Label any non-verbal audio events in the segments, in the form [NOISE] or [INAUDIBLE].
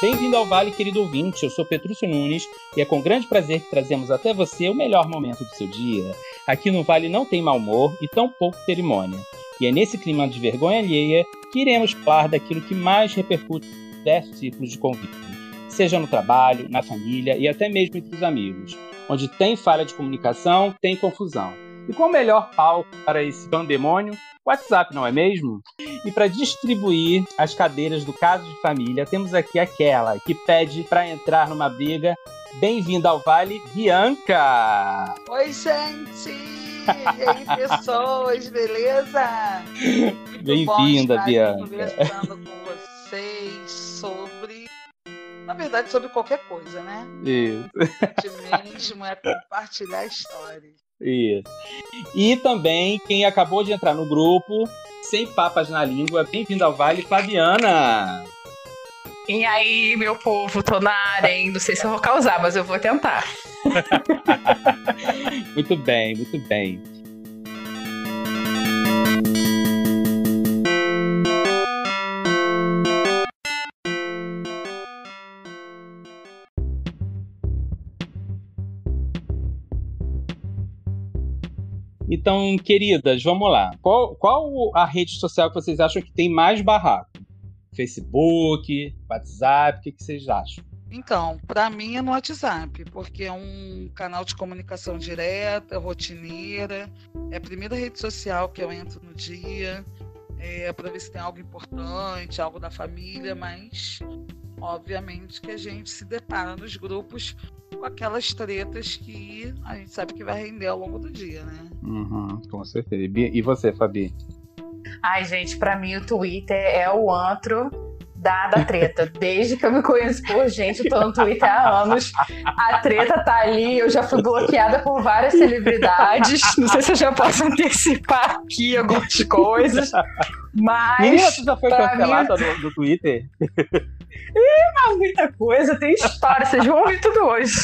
Bem-vindo ao Vale, querido ouvinte. Eu sou Petrúcio Nunes e é com grande prazer que trazemos até você o melhor momento do seu dia. Aqui no Vale não tem mau humor e tão pouco cerimônia. E é nesse clima de vergonha alheia que iremos falar daquilo que mais repercute diversos ciclos de convívio, seja no trabalho, na família e até mesmo entre os amigos. Onde tem falha de comunicação, tem confusão. E qual o melhor palco para esse pandemônio? WhatsApp, não é mesmo? E para distribuir as cadeiras do caso de família, temos aqui aquela que pede para entrar numa briga. Bem-vinda ao Vale, Bianca! Oi, gente! E aí, pessoas, beleza? Bem-vinda, Bianca! Conversando com vocês sobre. Na verdade, sobre qualquer coisa, né? Isso. De mesmo é compartilhar histórias. Isso. E também quem acabou de entrar no grupo, sem papas na língua, bem-vindo ao Vale, Fabiana. E aí, meu povo, tô na área, hein? Não sei se eu vou causar, mas eu vou tentar. [LAUGHS] muito bem, muito bem. Então, queridas, vamos lá. Qual, qual a rede social que vocês acham que tem mais barraco? Facebook, WhatsApp, o que, que vocês acham? Então, para mim é no WhatsApp, porque é um canal de comunicação direta, rotineira, é a primeira rede social que eu entro no dia, é para ver se tem algo importante, algo da família, mas obviamente que a gente se depara nos grupos com aquelas tretas que a gente sabe que vai render ao longo do dia, né? Uhum, com certeza. E você, Fabi? Ai, gente, para mim o Twitter é o antro da, da treta. Desde que eu me conheço por gente, eu tô no Twitter há anos. A treta tá ali, eu já fui bloqueada por várias celebridades. Não sei se eu já posso antecipar aqui algumas coisas. [LAUGHS] Mas. Menina, você já foi cancelada mim... do, do Twitter? Ih, mas muita coisa, tem história, vocês vão ouvir tudo hoje.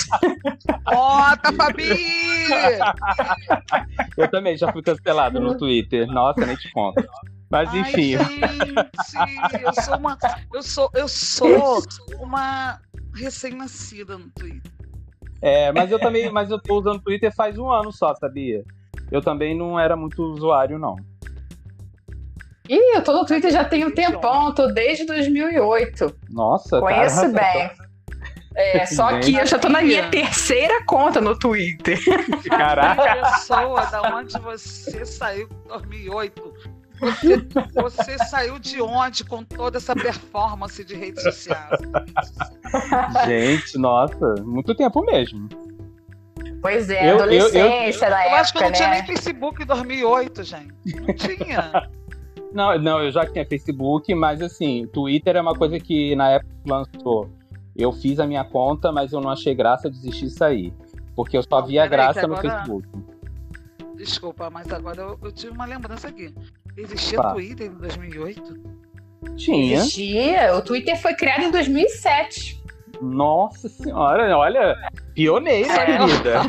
Bota, Fabi! Eu também já fui cancelado no Twitter. Nossa, nem te conto. Mas Ai, enfim. Gente, eu sou uma. Eu sou, eu sou uma recém-nascida no Twitter. É, mas eu também, mas eu tô usando o Twitter faz um ano só, sabia? Eu também não era muito usuário, não. Ih, eu tô no Twitter já tem um tempão, tô desde 2008. Nossa, Conheço cara, bem. É, só que eu já tô na minha terceira conta no Twitter. [LAUGHS] Caraca. pessoa da onde você saiu em 2008. Você, você saiu de onde com toda essa performance de rede social? Gente, nossa, muito tempo mesmo. Pois é, eu, adolescência eu, eu, da eu época, Eu acho que eu não né? tinha nem Facebook em 2008, gente. Não tinha. Não, não, eu já tinha Facebook, mas assim, Twitter é uma coisa que na época lançou. Eu fiz a minha conta, mas eu não achei graça, desisti de sair. Porque eu só via Peraí, graça no agora- Facebook. Desculpa, mas agora eu, eu tive uma lembrança aqui. Existia Tá. Twitter em 2008? Tinha. Existia. O Twitter foi criado em 2007. Nossa senhora, olha, pioneira, É. querida.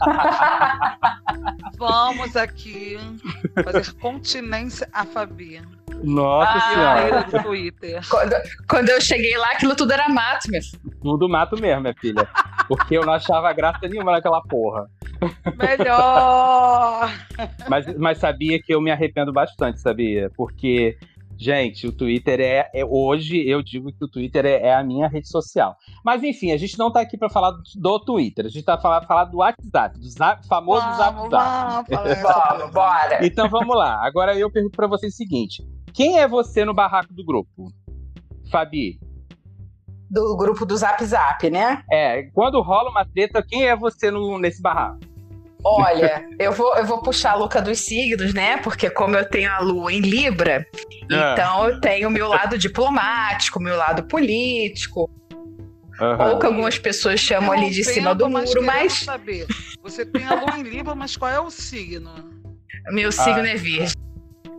[LAUGHS] Vamos aqui fazer continência à Fabi. Nossa Ah, senhora. Do Twitter. Quando, quando eu cheguei lá, aquilo tudo era mato, meu filho. Tudo mato mesmo, minha filha. Porque eu não achava graça nenhuma naquela porra. Melhor! Mas, mas sabia que eu me arrependo bastante, sabia? Porque, gente, o Twitter é, é- Hoje eu digo que o Twitter é, é a minha rede social. Mas enfim, a gente não tá aqui pra falar do, do Twitter, a gente tá falando falar do WhatsApp, do zap, famoso Vamos, Zap. vamos, [LAUGHS] Vamos, bora. Então vamos lá. Agora eu pergunto pra vocês o seguinte: quem é você no barraco do grupo? Fabi. Do grupo do Zap Zap, né? É, quando rola uma treta, quem é você no, nesse barraco? Olha, eu vou, eu vou puxar a Luca dos signos, né? Porque como eu tenho a lua em Libra, Ah. então eu tenho o meu lado diplomático, o meu lado político, Aham. ou que algumas pessoas chamam ali de cima do mas muro, mas saber. Você tem a lua em Libra, mas qual é o signo? meu signo é virgem.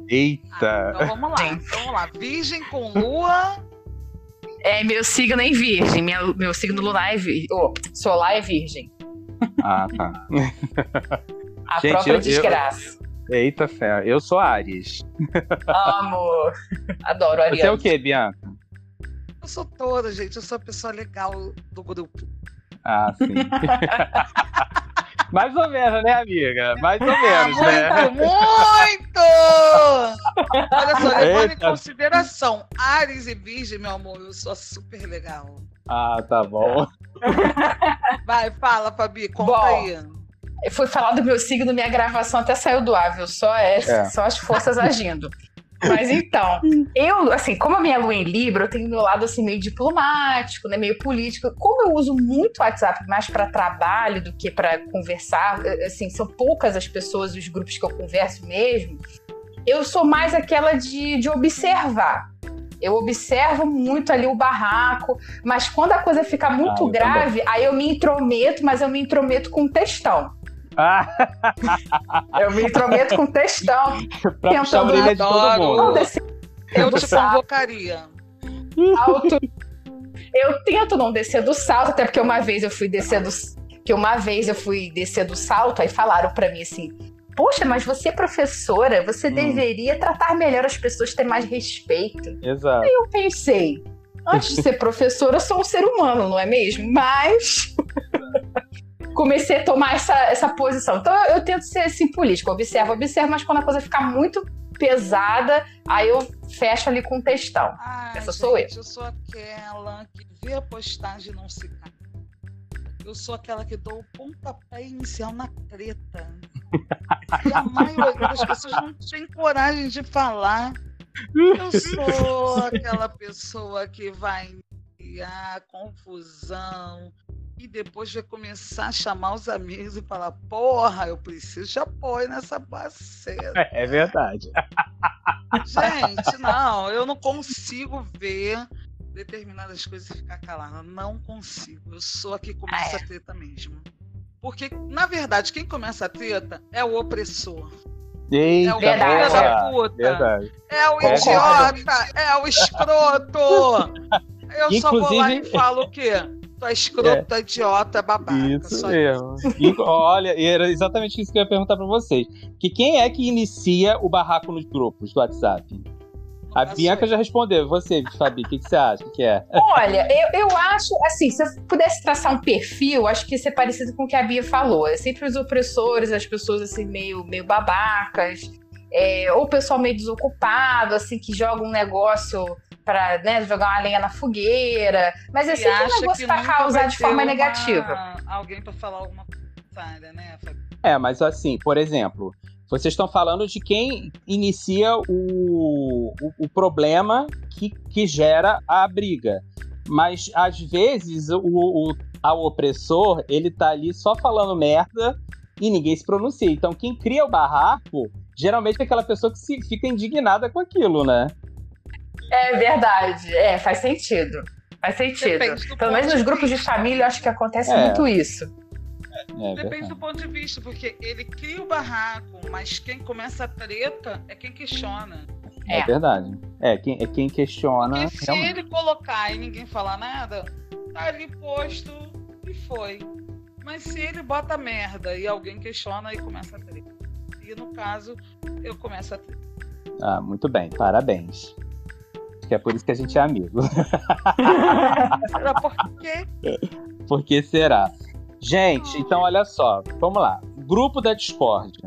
Eita. Então vamos lá. Sim. Então vamos lá. Virgem com lua. É meu signo em virgem, minha- meu signo lunar é virgem. Oh, solar é virgem. Ah, tá. A Gente, própria eu- eu- desgraça. Eita fé, eu sou Ares. Amo. Adoro Ares. Você é o quê, Bianca? Eu sou toda, gente. Eu sou a pessoa legal do grupo. Ah, sim. [LAUGHS] Mais ou menos, né, amiga? Mais ou menos, ah, né? muito, Muito! Olha só, levando em consideração Ares e Virgem, meu amor, eu sou super legal. Ah, tá bom. [LAUGHS] Vai, fala, Fabi, conta bom, aí. Eu fui falar do meu signo, minha gravação até saiu do ar, viu? Só, é, é. só as forças agindo. Mas então, eu, assim, como a minha lua é em Libra, eu tenho meu lado, assim, meio diplomático, né, meio político. Como eu uso muito o WhatsApp mais para trabalho do que para conversar, eh, assim, são poucas as pessoas, os grupos que eu converso mesmo, eu sou mais aquela de, de observar. Eu observo muito ali o barraco, mas quando a coisa fica muito ah, grave, aí eu me intrometo, mas eu me intrometo com textão. Ah. eu me intrometo com textão. pra puxar a orelha de todo mundo. Eu te convocaria. Alto. Eu tento não descer do salto, até porque uma vez eu fui descer do que uma vez eu fui descer do salto, aí falaram para mim assim: Poxa, mas você é professora, você hum. deveria tratar melhor as pessoas, ter mais respeito. Exato. Aí eu pensei, antes de ser professora, eu sou um ser humano, não é mesmo? Mas [LAUGHS] comecei a tomar essa, essa posição. Então eu, eu tento ser assim político, observo, observo, mas quando a coisa ficar muito pesada, aí eu fecho ali com o textão. Ai, Essa gente, sou eu. Eu sou aquela que vê a postagem e não se cai. Eu sou aquela que dou o pontapé inicial na treta. E a maioria das pessoas não tem coragem de falar. Eu sou aquela pessoa que vai criar confusão, e depois vai começar a chamar os amigos e falar: Porra, eu preciso de apoio nessa parceira. [LAUGHS] É verdade. Gente, não, eu não consigo ver determinadas coisas e ficar calada. Não consigo. Eu sou a que começa ah, é. a treta mesmo. Porque, na verdade, quem começa a treta é o opressor. Eita, é o filho da puta. Verdade. É o é idiota. É o escroto. Eu Inclusive... só vou lá e falo o quê? Tu é escroto, é. tu é idiota, babaca. Isso mesmo. E, olha, era exatamente isso que eu ia perguntar pra vocês. Que quem é que inicia o barraco nos grupos do WhatsApp? A Bianca já respondeu. Você, Fabi, o que, que, você acha que é? Olha, eu, eu acho, assim, se eu pudesse traçar um perfil, acho que isso é parecido com o que a Bia falou. É sempre os opressores, as pessoas, assim, meio, meio babacas. É, ou o pessoal meio desocupado, assim, que joga um negócio para né, jogar uma lenha na fogueira. Mas é sempre um negócio para causar de forma uma... negativa. Alguém para falar alguma coisa, né? É, mas assim, por exemplo, vocês estão falando de quem inicia o, o, o, problema que, que gera a briga. Mas às vezes o, o, a opressor ele tá ali só falando merda e ninguém se pronuncia. Então quem cria o barraco geralmente é aquela pessoa que se, fica indignada com aquilo, né? É verdade. É, faz sentido. Faz sentido. Pelo menos nos grupos de família, eu acho que acontece é. muito isso. É, Depende do ponto de vista, porque ele cria o barraco, mas quem começa a treta é quem questiona. É, é verdade. É quem, é quem questiona. Porque se ele colocar e ninguém falar nada, tá ali posto e foi. Mas se ele bota merda e alguém questiona e começa a treta. E no caso, eu começo a treta. Ah, muito bem, parabéns que é por isso que a gente é amigo. [LAUGHS] será por quê? Por que será? Gente, então olha só, vamos lá. Grupo da Discord.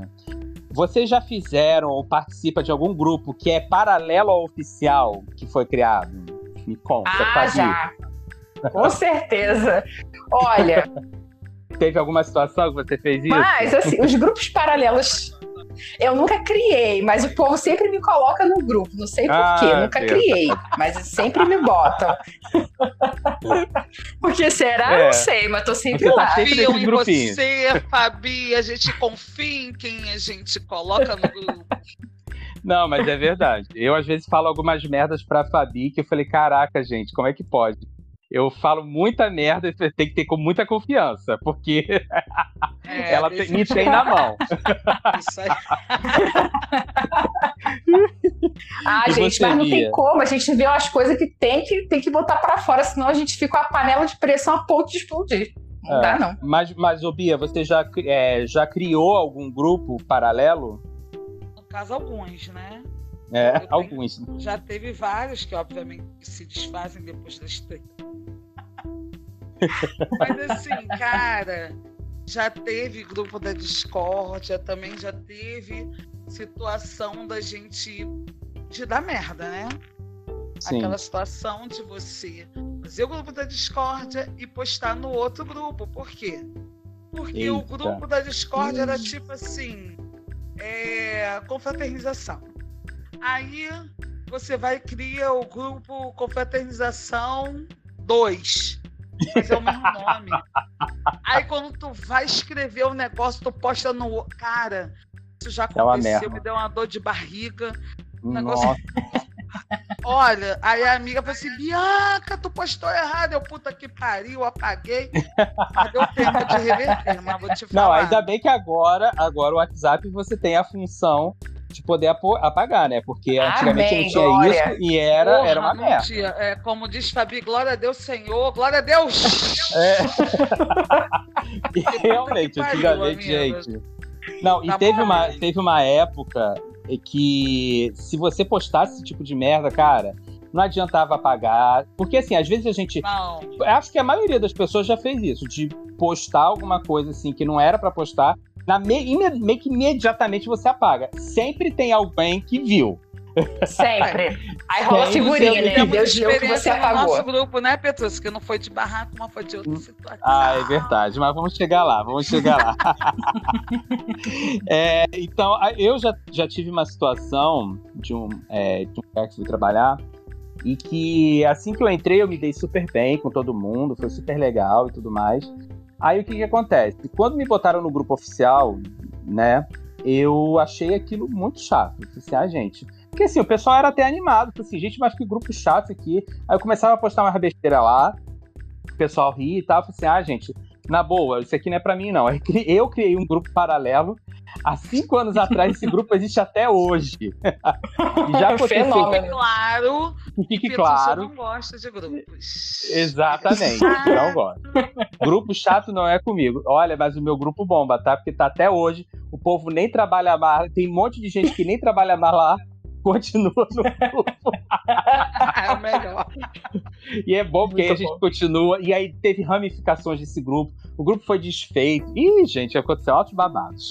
Vocês já fizeram ou participam de algum grupo que é paralelo ao oficial que foi criado? Me conta, Ah, já. Com certeza. Olha. [LAUGHS] Teve alguma situação que você fez isso? Mas, assim, os grupos paralelos eu nunca criei, mas o povo sempre me coloca no grupo. Não sei porquê, ah, nunca Deus. criei, mas sempre me botam. [LAUGHS] Porque será? É. Não sei, mas tô sempre lá. Confiam em você, Fabi. A gente confia em quem a gente coloca no grupo. Não, mas é verdade. Eu às vezes falo algumas merdas pra Fabi que eu falei, caraca, gente, como é que pode? Eu falo muita merda e tem que ter com muita confiança, porque é, [LAUGHS] ela tem, me tem na mão. [LAUGHS] Isso aí. [LAUGHS] ah, e gente, mas não tem como. A gente vê umas coisas que tem que, tem que botar para fora, senão a gente fica com a panela de pressão a ponto de explodir. Não é, dá, não. Mas, mas ô Bia, você já, é, já criou algum grupo paralelo? caso, alguns, né? É, tenho, alguns. Já teve vários que, obviamente, se desfazem depois das [LAUGHS] três. Mas assim, cara, já teve grupo da discórdia, também já teve situação da gente de dar merda, né? Sim. Aquela situação de você fazer o grupo da discórdia e postar no outro grupo. Por quê? Porque Eita. o grupo da discórdia era tipo assim, é, confraternização. Aí você vai e cria o grupo Confraternização 2 mas é o mesmo nome. [LAUGHS] Aí quando tu vai escrever o um negócio, tu posta no. Cara, isso já é aconteceu, me deu uma dor de barriga. Um negócio. [LAUGHS] Olha, aí a amiga falou assim: Bianca, tu postou errado. Eu, puta que pariu, apaguei. Mas deu tempo de reverter, mas vou te falar. Não, ainda bem que agora, agora o WhatsApp você tem a função de poder apagar, né? Porque antigamente Amém, não tinha glória. isso e era, Porra, era uma merda. Tinha. É, como diz Fabi, glória a Deus, Senhor, glória a Deus! [LAUGHS] É. [LAUGHS] Realmente, antigamente, gente. Não, e tá teve, uma, teve uma época que se você postasse esse tipo de merda, cara, não adiantava apagar. Porque, assim, às vezes a gente. Não. Acho que a maioria das pessoas já fez isso, de postar alguma coisa assim que não era para postar na me, meio que imediatamente você apaga. Sempre tem alguém que viu. Sempre. Aí rola figurinha, né? Deus viu que você apagou. No nosso grupo, né, Petrus? Que não foi de barraco, mas foi de outra hum. situação. Ah, é verdade. Mas vamos chegar lá, vamos chegar lá. [LAUGHS] é, então, eu já, já tive uma situação de um, é, de um lugar que fui trabalhar e que assim que eu entrei eu me dei super bem com todo mundo, foi super legal e tudo mais. Aí o que que acontece? Quando me botaram no grupo oficial, né, eu achei aquilo muito chato. Eu assim, ah, gente. Porque assim, o pessoal era até animado. Assim, gente, mas que grupo chato aqui. Aí eu começava a postar uma besteira lá, o pessoal ria e tal. Falei assim, ah, gente, na boa, isso aqui não é para mim, não. [LAUGHS] Eu criei um grupo paralelo. Há cinco anos atrás, esse grupo existe até hoje. [LAUGHS] já aconteceu. Fique claro. Fique claro. Não gosta de grupos. Exatamente, não gosto. Grupo chato não é comigo. Olha, mas o meu grupo bomba, tá? Porque tá até hoje. O povo nem trabalha mais. Tem um monte de gente que nem trabalha mais lá continua no grupo. [LAUGHS] é o melhor. E é bom porque Muito aí a gente bom. continua. E aí teve ramificações desse grupo. O grupo foi desfeito. Ih, gente, aconteceu altos babados.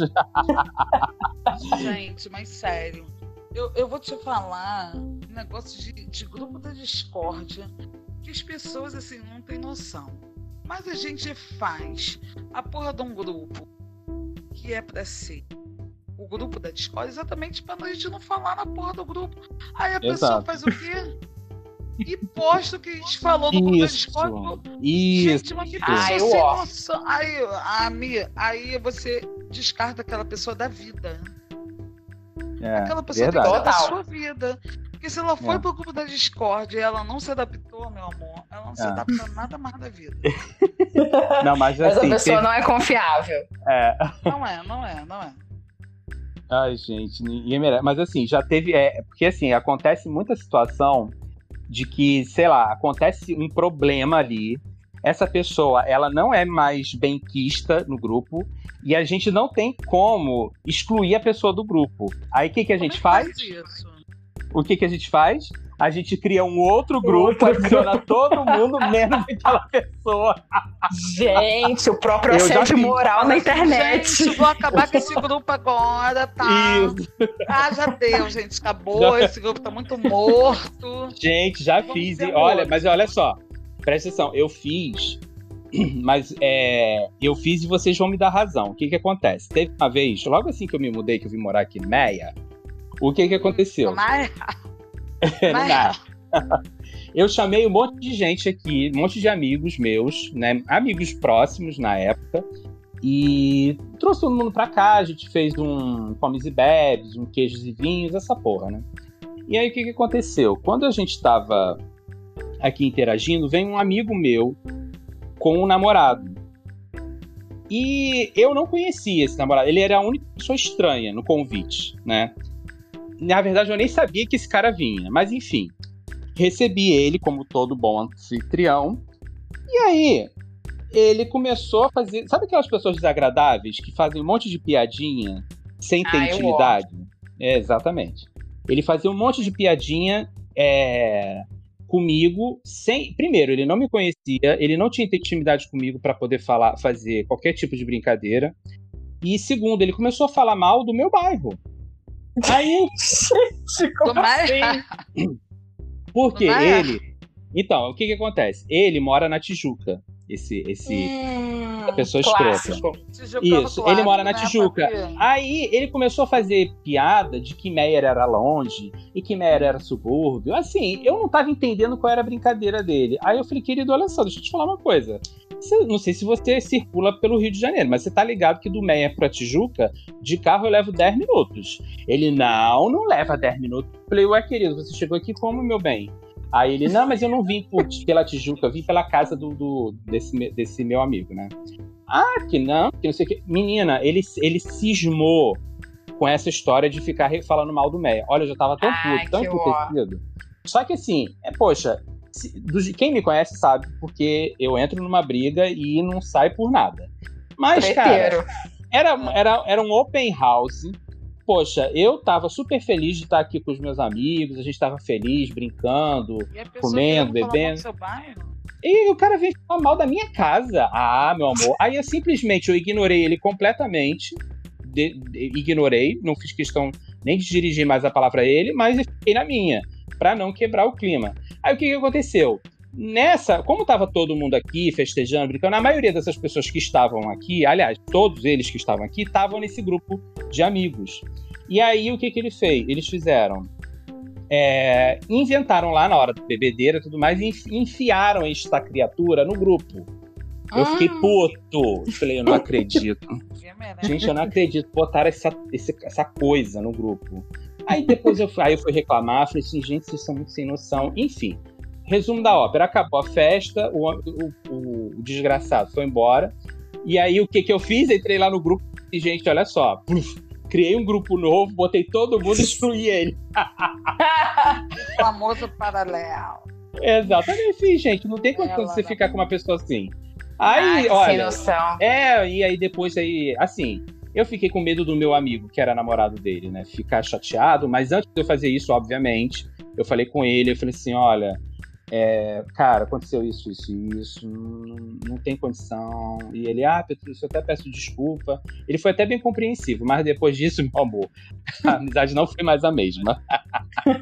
gente, mas sério. Eu, eu vou te falar um negócio de, de grupo da discórdia que as pessoas assim não têm noção. Mas a gente faz a porra de um grupo que é para ser o grupo da Discord exatamente para a gente não falar na porra do grupo. Aí a Exato. pessoa faz o quê? E posta o que a gente falou no grupo da Discord. Isso. Gente, mas que pessoa Ai, sem noção. Aí, aí você descarta aquela pessoa da vida. É, aquela pessoa verdade. tem que ser da sua vida. Porque se ela foi é. pro grupo da Discord e ela não se adaptou, meu amor, ela não é. se adapta a nada mais da vida. [LAUGHS] Não, mas assim. Essa pessoa tem... não é confiável. É. Não é, não é, não é. Ai, gente, ninguém merece. Mas assim, já teve. É, porque assim, acontece muita situação de que, sei lá, acontece um problema ali. Essa pessoa, ela não é mais benquista no grupo e a gente não tem como excluir a pessoa do grupo. Aí o que, que a gente faz? faz o que, que a gente faz? A gente cria um outro grupo, adiciona todo mundo, menos aquela pessoa. Gente, o próprio assédio moral na internet. Gente, vou acabar com esse grupo agora, tá? Isso. Ah, já deu, gente, acabou. Já... Esse grupo tá muito morto. Gente, já Vamos fiz. Olha, mas olha só, presta atenção, eu fiz [CLEARS THROAT] mas é, eu fiz e vocês vão me dar razão. O que que acontece? Teve uma vez, logo assim que eu me mudei, que eu vim morar aqui em Meia, o que que aconteceu? [LAUGHS] Meia? [LAUGHS] eu chamei um monte de gente aqui, um monte de amigos meus, né? Amigos próximos na época. E trouxe todo mundo pra cá, a gente fez um comes e bebes, um queijos e vinhos, essa porra, né? E aí o que, que aconteceu? Quando a gente tava aqui interagindo, vem um amigo meu com um namorado. E eu não conhecia esse namorado, ele era a única pessoa estranha no convite, né? Na verdade, eu nem sabia que esse cara vinha, mas enfim. Recebi ele como todo bom anfitrião. E aí, ele começou a fazer. Sabe aquelas pessoas desagradáveis que fazem um monte de piadinha sem ter ah, intimidade? É, exatamente. Ele fazia um monte de piadinha é, comigo sem. Primeiro, ele não me conhecia, ele não tinha intimidade comigo para poder falar, fazer qualquer tipo de brincadeira. E segundo, ele começou a falar mal do meu bairro. Aí. Gente, [LAUGHS] como assim? Porque ele. Então, o que que acontece? Ele mora na Tijuca. Esse, esse Hum, pessoa clássico. escrota. Isso, ele mora na Tijuca. Aí ele começou a fazer piada de que Meyer era longe e que Meyer era subúrbio. Assim, eu não tava entendendo qual era a brincadeira dele. Aí eu falei, querido, olha só, deixa eu te falar uma coisa. Você- não sei se você circula pelo Rio de Janeiro, mas você tá ligado que do Meyer pra Tijuca, de carro eu levo 10 minutos. Ele, não, não leva 10 minutos. Eu falei, ué, querido, você chegou aqui como, meu bem? Aí ele, não, mas eu não vim por- pela Tijuca, eu vim pela casa do, do- desse, desse meu amigo, né? Ah, que não, que não sei o que. Menina, ele, ele cismou com essa história de ficar falando mal do Meia. Olha, eu já tava tão Ai, puto, tão emputecido. Só que assim, é, poxa, se- do- quem me conhece sabe, porque eu entro numa briga e não sai por nada. Mas, cara, Treteiro. era, era, era um open house. Poxa, eu tava super feliz de estar aqui com os meus amigos, a gente tava feliz, brincando. Comendo, bebendo. E o cara veio falar mal da minha casa. Ah, meu amor. Aí eu simplesmente eu ignorei ele completamente. de- de- ignorei, não fiz questão nem de dirigir mais a palavra a ele, mas eu fiquei na minha, pra não quebrar o clima. Aí o que, que aconteceu? Nessa, como tava todo mundo aqui festejando, brincando, a maioria dessas pessoas que estavam aqui, aliás, todos eles que estavam aqui, estavam nesse grupo de amigos. E aí o que, que ele fez? Eles fizeram é, inventaram lá na hora da bebedeira e tudo mais e enfi- enfiaram esta criatura no grupo. Eu fiquei Hum. puto. Falei, eu não acredito. [LAUGHS] Gente, eu não acredito. Botaram essa, essa coisa no grupo. Aí depois eu, fui- aí eu fui reclamar, falei assim, gente, vocês são muito sem noção. Enfim, resumo da ópera: acabou a festa, o, o- o- desgraçado foi embora. E aí o que, que eu fiz? Entrei lá no grupo e, gente, olha só. criei um grupo novo, botei todo mundo e excluí ele. O [LAUGHS] famoso paralelo. Exatamente, sim, gente. Não tem como Ela você ficar com uma pessoa assim. Ai, Aí, sem olha. É, e aí depois aí, assim, eu fiquei com medo do meu amigo, que era namorado dele, né? Ficar chateado, mas antes de eu fazer isso, obviamente, eu falei com ele, eu falei assim, olha, é, cara, aconteceu isso, isso e isso, não, não tem condição. E ele, ah, Petrúcio, eu até peço desculpa. Ele foi até bem compreensivo, mas depois disso, meu amor, [LAUGHS] a amizade não foi mais a mesma. [LAUGHS]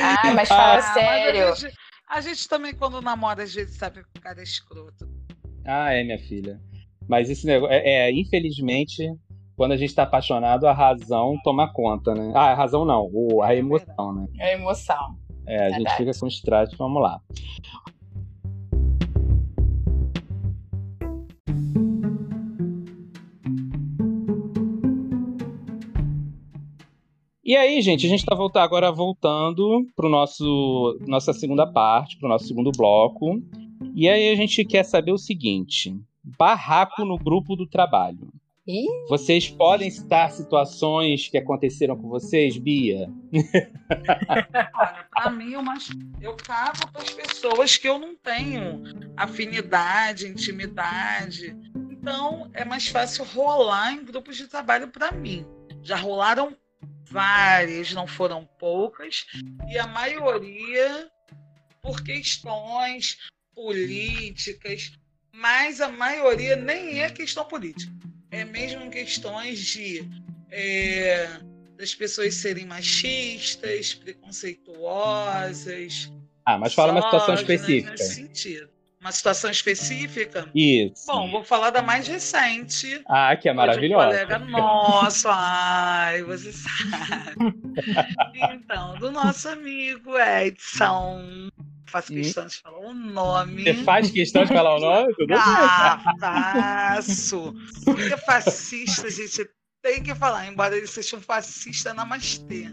Ai, mas fala Ah, mas sério. a, gente, a gente também, quando namora, às vezes sabe que o cara é escroto. Ah, é, minha filha. Mas esse negócio, é, é, infelizmente, quando a gente tá apaixonado, a razão toma conta, né? Ah, a razão não, o, a emoção, né? É emoção. É, a gente fica com os trajes, vamos lá. E aí, gente, a gente está voltar agora voltando para nosso nossa segunda parte, para o nosso segundo bloco. E aí a gente quer saber o seguinte: barraco no grupo do trabalho. Ih. Vocês podem citar situações que aconteceram com vocês, Bia? Olha, pra mim, eu, mais, eu cago para as pessoas que eu não tenho afinidade, intimidade. Então, é mais fácil rolar em grupos de trabalho para mim. Já rolaram várias, não foram poucas, e a maioria por questões políticas, mas a maioria nem é questão política. É mesmo questões de é, das pessoas serem machistas, preconceituosas. Ah, mas fala uma situação específica. Nesse sentido. Uma situação específica? Isso. Bom, vou falar da mais recente. ah, que é de um maravilhosa. colega nosso, ai, você sabe. [LAUGHS] Então, do nosso amigo Edson. Faço questão de falar o nome. Você faz questão de falar o nome? Tudo. Ah, faço. Porque fascista, gente, tem que falar, embora ele seja um fascista namastê.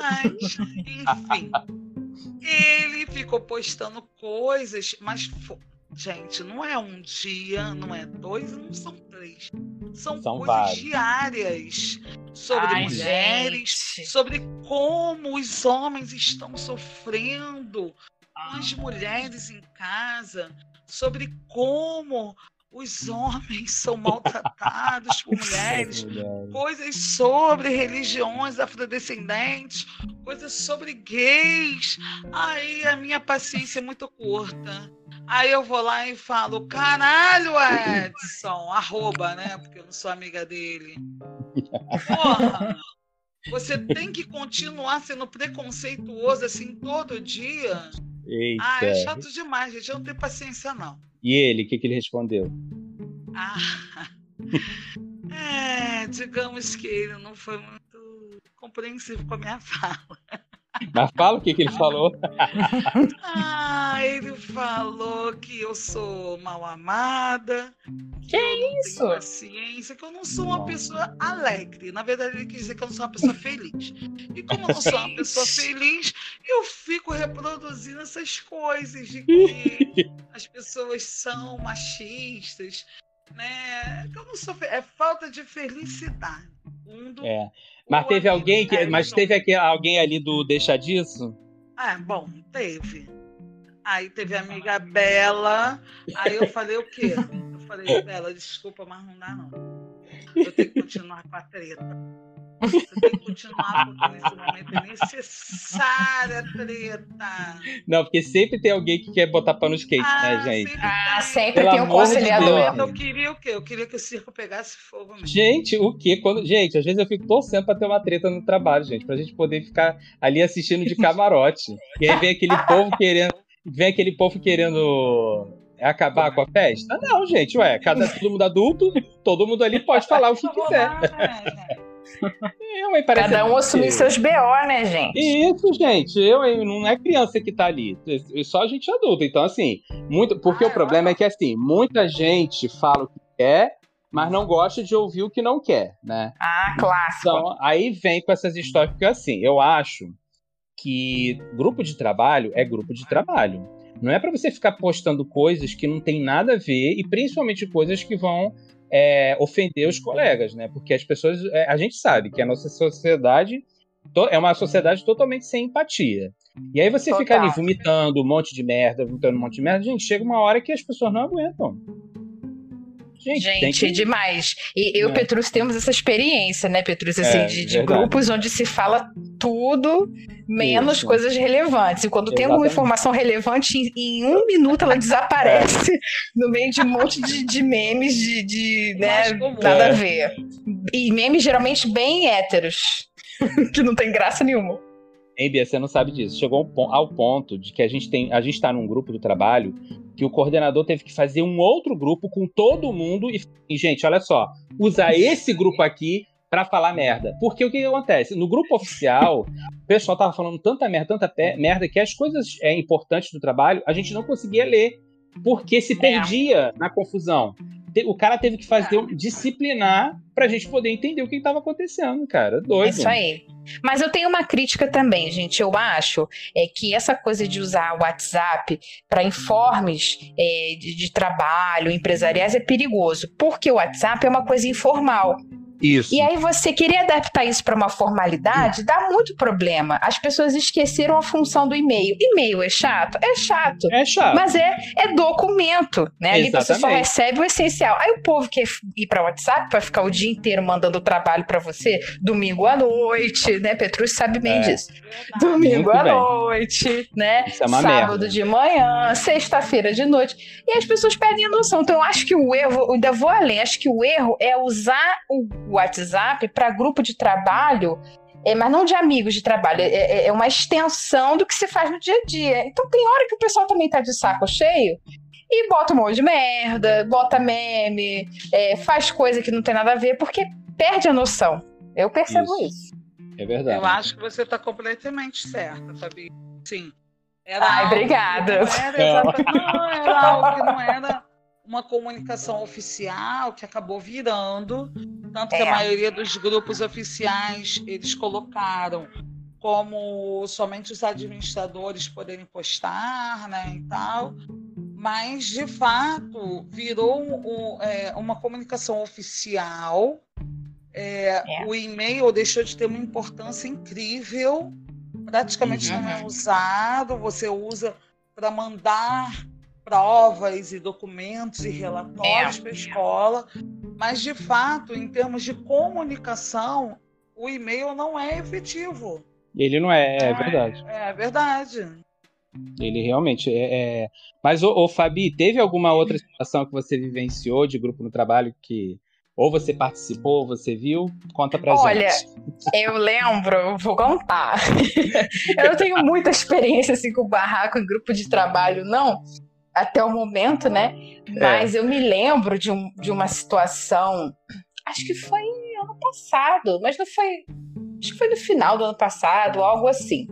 Mas, enfim. Ele ficou postando coisas, mas, gente, não é um dia, não é dois, não são três. São, São coisas vários. diárias sobre Ai, mulheres, gente. sobre como os homens estão sofrendo com as mulheres em casa, sobre como os homens são maltratados por [LAUGHS] mulheres, coisas sobre religiões afrodescendentes, coisas sobre gays. Aí a minha paciência é muito curta. Aí eu vou lá e falo, caralho, Edson, arroba, né? Porque eu não sou amiga dele. Porra, você tem que continuar sendo preconceituoso assim todo dia. Eita. Ah, é chato demais, gente. Eu não tenho paciência, não. E ele, o que, que ele respondeu? Ah, [LAUGHS] é, digamos que ele não foi muito compreensivo com a minha [LAUGHS] fala. Mas fala o que, que ele falou. ah, ele falou que eu sou mal amada. Que, que isso? paciência, que eu não sou uma pessoa alegre. Na verdade, ele quis dizer que eu não sou uma pessoa feliz. E como eu não sou uma pessoa [LAUGHS] feliz, eu fico reproduzindo essas coisas de que [LAUGHS] as pessoas são machistas, né? Que eu não sou. É falta de felicidade. Mundo é. Mas teve alguém que. Mas teve aqui, alguém ali do Deixa Disso? Ah, bom, teve. Aí teve a amiga Bela. Aí eu falei o quê? Eu falei, Bela, desculpa, mas não dá não. Eu tenho que continuar com a treta. Você tem que continuar porque nesse momento é necessária treta. Não, porque sempre tem alguém que quer botar pano no skate, né, ah, né, gente? Sempre ah, sempre tem um conciliador. De eu queria o quê? Eu queria que o circo pegasse fogo mesmo. Gente, o quê? Quando... Gente, às vezes eu fico torcendo pra ter uma treta no trabalho, gente, pra gente poder ficar ali assistindo de camarote. e aí vem aquele povo querendo. Vem aquele povo querendo acabar com a festa? Não, gente, ué, cada todo mundo adulto, todo mundo ali pode falar o que quiser. Eu, Cada um assumir seus BO, né, gente? Isso, gente. Eu, não é criança que tá ali. É só gente adulta. Então, assim, muito. Porque ah, o problema é que, assim, muita gente fala o que quer, mas não gosta de ouvir o que não quer, né? Ah, clássico. Então, aí vem com essas histórias, porque, assim, eu acho que grupo de trabalho é grupo de trabalho. Não é para você ficar postando coisas que não tem nada a ver e principalmente coisas que vão é, ofender os colegas, né? Porque as pessoas, é, a gente sabe que a nossa sociedade é uma sociedade totalmente sem empatia. E aí você Total. fica ali vomitando um monte de merda, vomitando um monte de merda, gente, chega uma hora que as pessoas não aguentam. Gente, Gente que... demais. E eu e é. Petrus temos essa experiência, né, Petrus? Assim, é, de, de grupos onde se fala tudo, menos Isso. coisas relevantes. E quando Exatamente. tem alguma informação relevante, em, em, um minuto ela [LAUGHS] desaparece no meio de um monte de, de memes de, de né, nada a ver. E memes geralmente bem héteros, [LAUGHS] que não tem graça nenhuma. Bia, você não sabe disso. Chegou ao ponto de que a gente tem, a gente está num grupo do trabalho que o coordenador teve que fazer um outro grupo com todo mundo e, e gente, olha só, usar esse grupo aqui para falar merda. Porque o que, que, acontece? No grupo oficial, o pessoal tava falando tanta merda, tanta merda, que as coisas é, importantes do trabalho a gente não conseguia ler. Porque se é. perdia na confusão o cara teve que fazer disciplinar pra gente poder entender o que estava acontecendo, cara. Doido. É isso aí. Mas eu tenho uma crítica também, gente. Eu acho é que essa coisa de usar o WhatsApp para informes é, de, de trabalho, empresariais, é perigoso. Porque o WhatsApp é uma coisa informal. Isso. E aí você querer adaptar isso para uma formalidade dá muito problema. As pessoas esqueceram a função do e-mail. E-mail é chato? É chato. É chato. Mas é, é documento, né? Ali você só recebe o essencial. Aí o povo quer ir para WhatsApp para ficar o dia inteiro mandando trabalho para você, domingo à noite, né? Petrus sabe bem é. disso. Domingo muito à bem. noite, né? Isso é uma Sábado merda. de manhã, sexta-feira de noite. E as pessoas perdem a noção. Então eu acho que o erro, eu ainda vou além, acho que o erro é usar o WhatsApp para grupo de trabalho, é, mas não de amigos de trabalho, é, é, é, uma extensão do que se faz no dia a dia. Então tem hora que o pessoal também tá de saco cheio e bota um monte de merda, bota meme, é, faz coisa que não tem nada a ver, porque perde a noção. Eu percebo isso. isso. É verdade. Eu acho que você está completamente certa, Fabi. Sim. Era Ai, obrigada. Não era, não, era algo que não era uma comunicação oficial que acabou virando, tanto que a é. maioria dos grupos oficiais eles colocaram como somente os administradores poderem postar, né, e tal. Mas de fato virou um, é, uma comunicação oficial. É, é. O e-mail deixou de ter uma importância incrível, praticamente uhum. não é usado. Você usa para mandar provas e documentos e relatórios é. para a escola, mas de fato, em termos de comunicação, o e-mail não é efetivo. Ele não é, é, é verdade. É, verdade. Ele realmente é. é... Mas, ô, ô, Fabi, teve alguma outra situação que você vivenciou de grupo no trabalho que ou você participou, ou você viu? Conta pra Olha, gente. Olha, eu lembro, vou contar. [LAUGHS] eu não tenho muita experiência assim com barraco em grupo de trabalho, não, até o momento, né? É. Mas é. eu me lembro de, um, de uma situação, acho que foi ano passado, mas não foi. Acho que foi no final do ano passado, algo assim.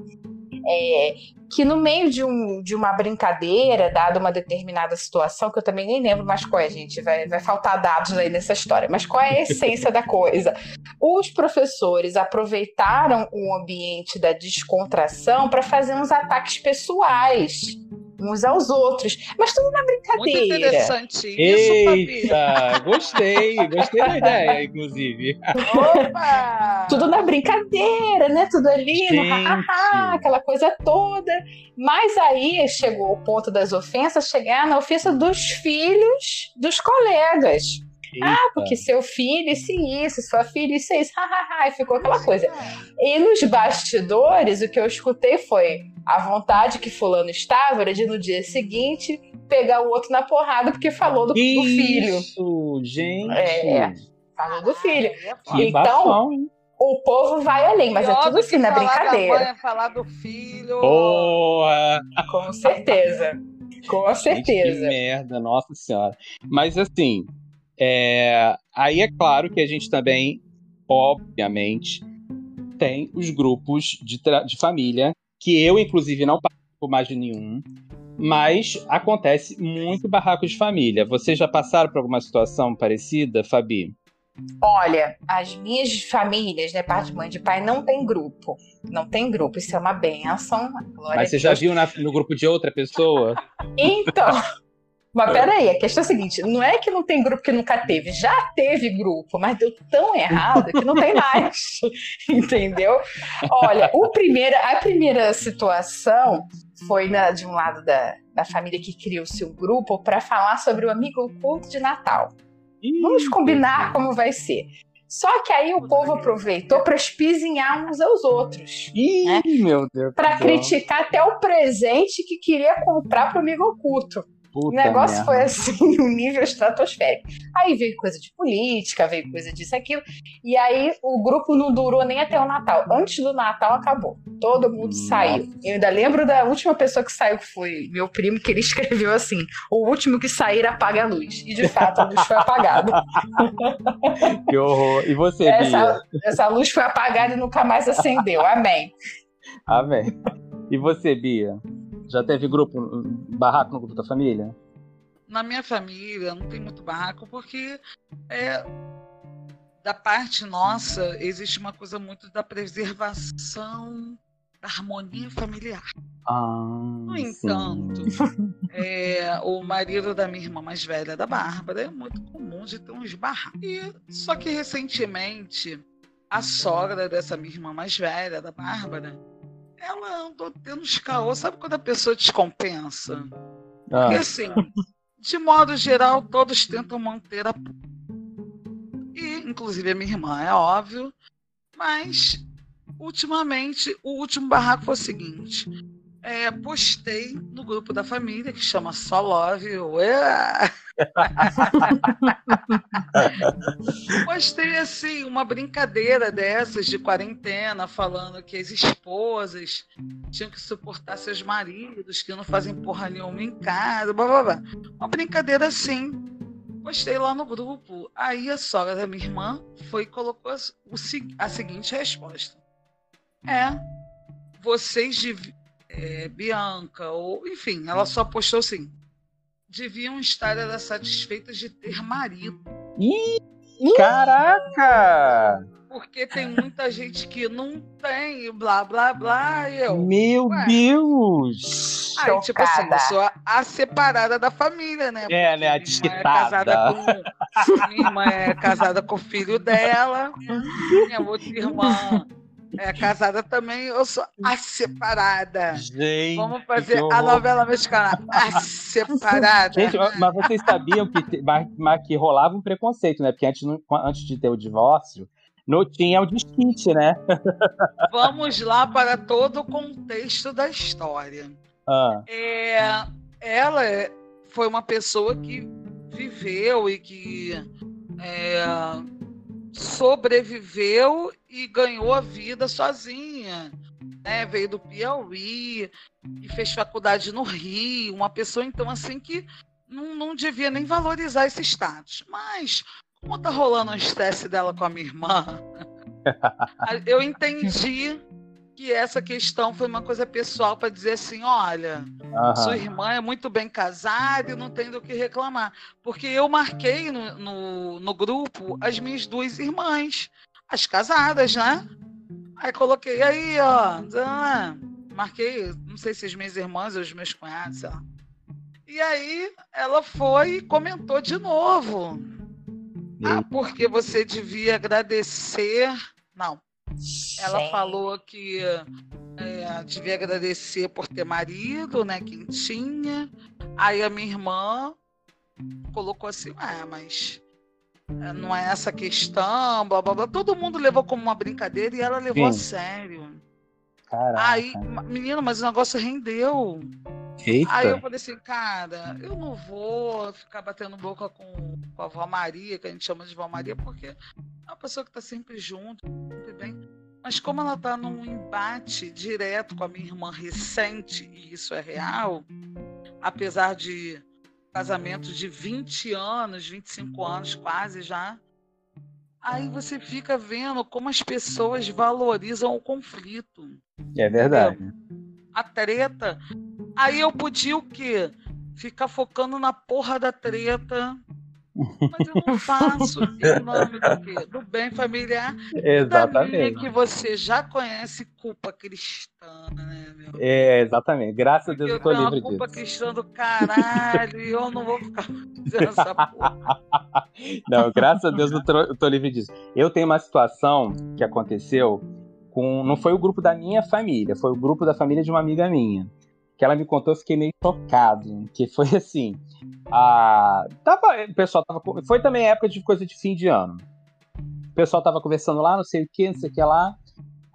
É, que no meio de, um, de uma brincadeira, dada uma determinada situação, que eu também nem lembro mais qual é, gente, vai, vai faltar dados aí nessa história, mas qual é a essência da coisa? Os professores aproveitaram o ambiente da descontração para fazer uns ataques pessoais uns aos outros, mas tudo na brincadeira. Muito interessante isso, Eita, gostei, gostei da ideia, inclusive. Opa! tudo na brincadeira, né? Tudo ali, no ha, aquela coisa toda. Mas aí chegou o ponto das ofensas chegar na ofensa dos filhos dos colegas. Eita. Ah, porque seu filho isso e isso, sua filha isso e isso, hahaha, e ficou aquela coisa. E nos bastidores, o que eu escutei foi a vontade que fulano estava era de no dia seguinte pegar o outro na porrada porque falou do, do filho. Isso, gente. É, falou do filho. Que então, bafão, o povo vai além, mas é tudo assim na brincadeira. Mãe, falar do filho. Boa! Com certeza. Com certeza. Gente, que merda, nossa senhora. Mas assim, é, aí é claro que a gente também, obviamente, tem os grupos de, de família, que eu, inclusive, não participo mais de nenhum, mas acontece muito barraco de família. Vocês já passaram por alguma situação parecida, Fabi? Olha, as minhas famílias, né, parte de mãe e de pai, não tem grupo. Não tem grupo, isso é uma benção. Mas você já viu na, no grupo de outra pessoa? então, mas peraí, a questão é a seguinte: não é que não tem grupo que nunca teve, já teve grupo, mas deu tão errado que não tem mais. [LAUGHS] entendeu? Olha, o primeiro, a primeira situação foi na, de um lado da, da família que criou o seu grupo para falar sobre o amigo oculto de Natal. Vamos combinar como vai ser. Só que aí o povo aproveitou para espizinhar uns aos outros. Ih, né? meu Deus. Para criticar até o presente que queria comprar para o amigo oculto. Puta o negócio merda. foi assim, [LAUGHS] um nível estratosférico. Aí veio coisa de política, veio coisa disso, aquilo. E aí o grupo não durou nem até o Natal. Antes do Natal acabou. Todo mundo Nossa. saiu. Eu ainda lembro da última pessoa que saiu, que foi meu primo, que ele [LAUGHS] escreveu assim: o último que sair apaga a luz. E de fato a luz foi apagada. [LAUGHS] que horror. E você, essa, Bia? Essa luz foi apagada e nunca mais acendeu. Amém. Amém. E você, Bia? Já teve grupo, barraco no grupo da família? Na minha família não tem muito barraco porque é, da parte nossa existe uma coisa muito da preservação da harmonia familiar. Ah, no entanto, [LAUGHS] é, o marido da minha irmã mais velha, da Bárbara, é muito comum de ter uns barracos. E, só que recentemente, a sogra dessa minha irmã mais velha, da Bárbara, ela andou tendo uns caô. Sabe quando a pessoa descompensa? Ah. Porque assim, de modo geral, todos tentam manter a. E, inclusive, a minha irmã, é óbvio. Mas, ultimamente, o último barraco foi o seguinte. É, postei no grupo da família, que chama Só Love. [LAUGHS] Postei assim uma brincadeira dessas de quarentena, falando que as esposas tinham que suportar seus maridos, que não fazem porra nenhuma em casa, blá blá blá. Uma brincadeira assim. Postei lá no grupo. Aí a sogra da minha irmã foi e colocou a seguinte resposta: É, vocês, é, Bianca, ou enfim, ela só postou assim deviam estar satisfeitas de ter marido. Ih, caraca! Porque tem muita gente que não tem, blá, blá, blá. E eu, Meu ué. Deus! Aí, Chocada. tipo assim, eu sou a, a, separada da família, né? É, né? A desquitada. É minha irmã é casada com o filho dela. [LAUGHS] Minha outra irmã É, casada também, eu sou a separada. Gente. Vamos fazer a novela mexicana, a separada. Gente, mas vocês sabiam que, que rolava um preconceito, né? Porque antes, antes de ter o divórcio, não tinha o desquite, né? [LAUGHS] Vamos lá para todo o contexto da história. Ah. É, ela foi uma pessoa que viveu e que é, sobreviveu e ganhou a vida sozinha. Né? Veio do Piauí e fez faculdade no Rio. Uma pessoa, então, assim, que não, não devia nem valorizar esse status. Mas, como tá rolando o estresse dela com a minha irmã, [LAUGHS] eu entendi que essa questão foi uma coisa pessoal para dizer assim, olha, uhum. sua irmã é muito bem casada e não tem do que reclamar. Porque eu marquei no, no, no grupo as minhas duas irmãs, as casadas, né? Aí coloquei aí, ó, marquei, não sei se as minhas irmãs ou os meus cunhados, sei lá. E aí ela foi e comentou de novo. Ah, porque você devia agradecer. Não, ela Sim. falou que é, devia agradecer por ter marido, né? Quem tinha. Aí a minha irmã colocou assim, ah, mas é, não é essa questão, blá blá blá. Todo mundo levou como uma brincadeira e ela levou Sim. a sério. Caraca. Aí, menino, mas o negócio rendeu. Eita. Aí eu falei assim, cara, eu não vou ficar batendo boca com, com a avó Maria, que a gente chama de avó Maria, porque é uma pessoa que está sempre junto, sempre bem. Mas como ela está num embate direto com a minha irmã recente, e isso é real, apesar de casamento de 20 anos, 25 anos quase já, aí você fica vendo como as pessoas valorizam o conflito. É verdade. A treta Aí eu podia o quê? Ficar focando na porra da treta. Mas eu não faço [LAUGHS] em nome do quê? Do bem familiar. Exatamente. Da que você já conhece culpa cristã, né, meu? É, exatamente. Graças a Deus eu tô livre disso. culpa cristã do caralho e eu não vou ficar fazendo essa porra. [LAUGHS] Não, graças a Deus eu tô, eu tô livre disso. Eu tenho uma situação que aconteceu com. Não foi o grupo da minha família, foi o grupo da família de uma amiga minha que ela me contou, eu fiquei meio chocado. Que foi [LAUGHS] assim. A... Tava, o pessoal tava. Foi também época de coisa de fim de ano. O pessoal tava conversando lá, não sei o que, não sei o que lá.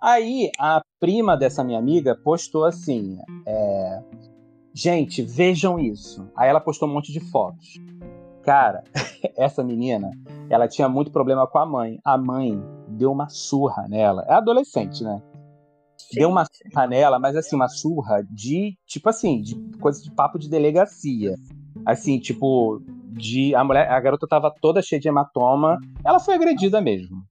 Aí a prima dessa minha amiga postou assim: é... Gente, vejam isso. Aí ela postou um monte de fotos. Cara, [LAUGHS] essa menina, ela tinha muito problema com a mãe. A mãe deu uma surra nela. É adolescente, né? Deu uma surra nela, mas assim, uma surra de, tipo assim, de coisa de papo de delegacia. Assim, tipo, de. A mulher, a garota tava toda cheia de hematoma. Ela foi agredida mesmo.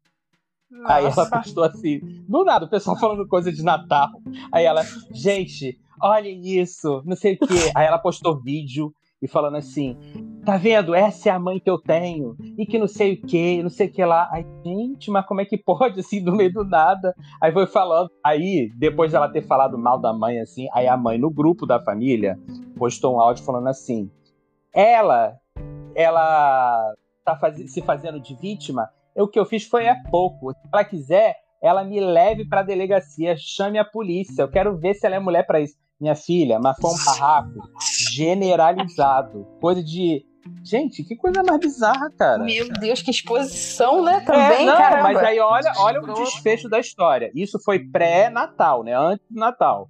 Nossa. Aí ela postou assim, do nada, o pessoal falando coisa de Natal. Aí ela, gente, olha isso, não sei o quê. Aí ela postou vídeo e falando assim: tá vendo? Essa é a mãe que eu tenho, e que não sei o que, não sei o que lá. Aí, gente, mas como é que pode, assim, do meio do nada? Aí foi falando. Aí, depois dela ter falado mal da mãe, assim, aí a mãe, no grupo da família, postou um áudio falando assim: ela, ela tá faz... se fazendo de vítima, o que eu fiz foi é pouco. Se ela quiser, ela me leve pra delegacia, chame a polícia. Eu quero ver se ela é mulher para isso. Minha filha, mas foi um barraco [LAUGHS] generalizado. Coisa de. Gente, que coisa mais bizarra, cara. Meu Deus, que exposição, né? Também, é, não, caramba. Mas aí olha, olha o desfecho da história. Isso foi pré-Natal, né? Antes do Natal.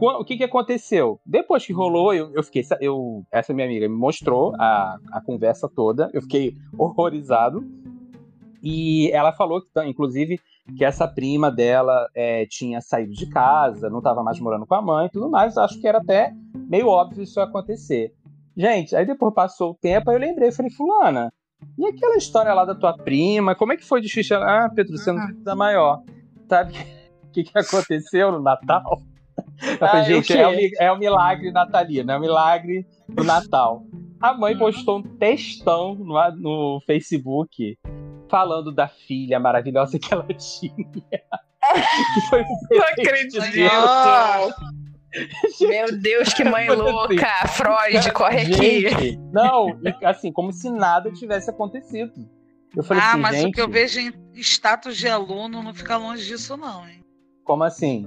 O que, que aconteceu? Depois que rolou, eu, eu fiquei. Eu, essa minha amiga me mostrou a, a conversa toda. Eu fiquei [LAUGHS] horrorizado. E ela falou que, inclusive, que essa prima dela é, tinha saído de casa, não estava mais morando com a mãe e tudo mais. Acho que era até meio óbvio isso acontecer. Gente, aí depois passou o tempo, aí eu lembrei, falei, fulana, e aquela história lá da tua prima, como é que foi difícil? Ah, Pedro, você não precisa maior. Sabe o [LAUGHS] que, que aconteceu no Natal? Eu falei, ah, gente, é o, é o milagre natalino, é o milagre do Natal. A mãe postou um textão no, no Facebook falando da filha maravilhosa que ela [LAUGHS] tinha. [LAUGHS] que foi um Não acredito! [LAUGHS] Meu Deus, que mãe louca! Freud, [LAUGHS] corre gente, aqui! Não, assim, como se nada tivesse acontecido. Eu falei ah, assim, mas gente... o que eu vejo em status de aluno não fica longe disso, não, hein? Como assim?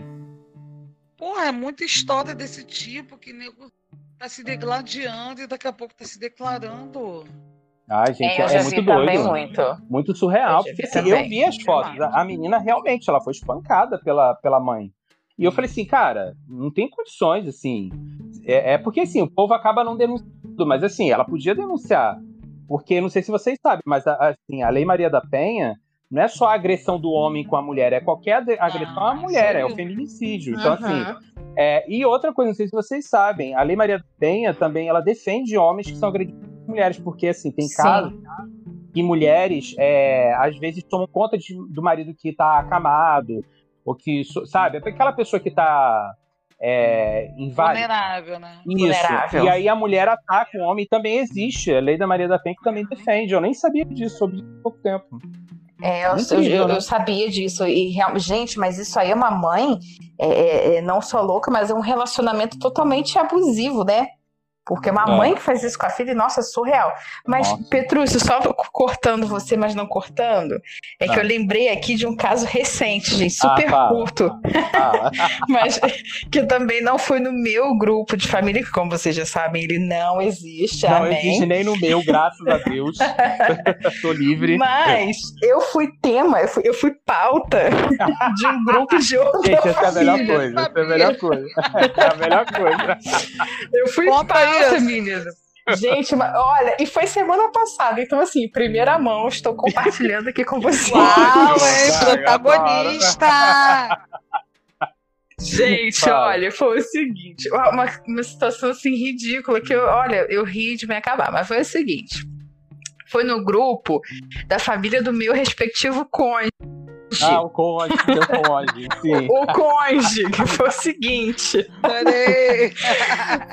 Porra, é muita história desse tipo que nego tá se degladiando e daqui a pouco tá se declarando. Ai, gente, É, é muito doido. muito. Muito surreal. Eu Porque assim, eu vi as fotos. A, a menina realmente, ela foi espancada pela, pela mãe. E eu falei assim, cara, não tem condições, assim. É, é porque assim, o povo acaba não denunciando, mas assim, ela podia denunciar. Porque não sei se vocês sabem, mas assim, a Lei Maria da Penha não é só a agressão do homem com a mulher, é qualquer ade- agressão à Ah, mulher, é o feminicídio. Então, assim, Uhum. é, e outra coisa, não sei se vocês sabem, a Lei Maria da Penha também ela defende homens que são agredidos por mulheres, porque assim, tem casos que mulheres é, às vezes tomam conta de- do marido que tá acamado, ou que, sabe, aquela pessoa que tá é, invade. Vulnerável, né? Isso. vulnerável. E aí a mulher ataca o homem, e também existe. A lei da Maria da Penha que também defende. Eu nem sabia disso, soube disso há pouco tempo. É, eu, Incrível, eu- né? eu sabia disso. E real- gente, mas isso aí é uma mãe, é, é- é não só louca, mas é um relacionamento totalmente abusivo, né? Porque uma É. mãe que faz isso com a filha, nossa, é surreal. Mas, Nossa. Petrúcio, só cortando você, mas não cortando, é que Ah. eu lembrei aqui de um caso recente, gente, super Ah, curto, Fala. [LAUGHS] mas que também não foi no meu grupo de família, que, como vocês já sabem, ele não existe. Não amém. existe nem no meu, graças a Deus. [LAUGHS] Tô livre. Mas eu fui tema, eu fui, eu fui pauta [LAUGHS] de um grupo de outra Gente, essa é a melhor coisa. Essa é a melhor coisa. Essa é a melhor coisa. Eu fui Conta pauta, isso. menina. Gente, mas, olha, e foi semana passada, então assim, primeira mão, estou compartilhando aqui com vocês. Uau? Vai, Protagonista! [LAUGHS] Gente, Fala. olha, foi o seguinte, uma, uma situação assim ridícula que eu, olha, eu ri de me acabar, mas foi o seguinte. Foi no grupo da família do meu respectivo cônjuge. Ah, o cônjuge, seu cônjuge. Sim. O cônjuge, que foi o seguinte.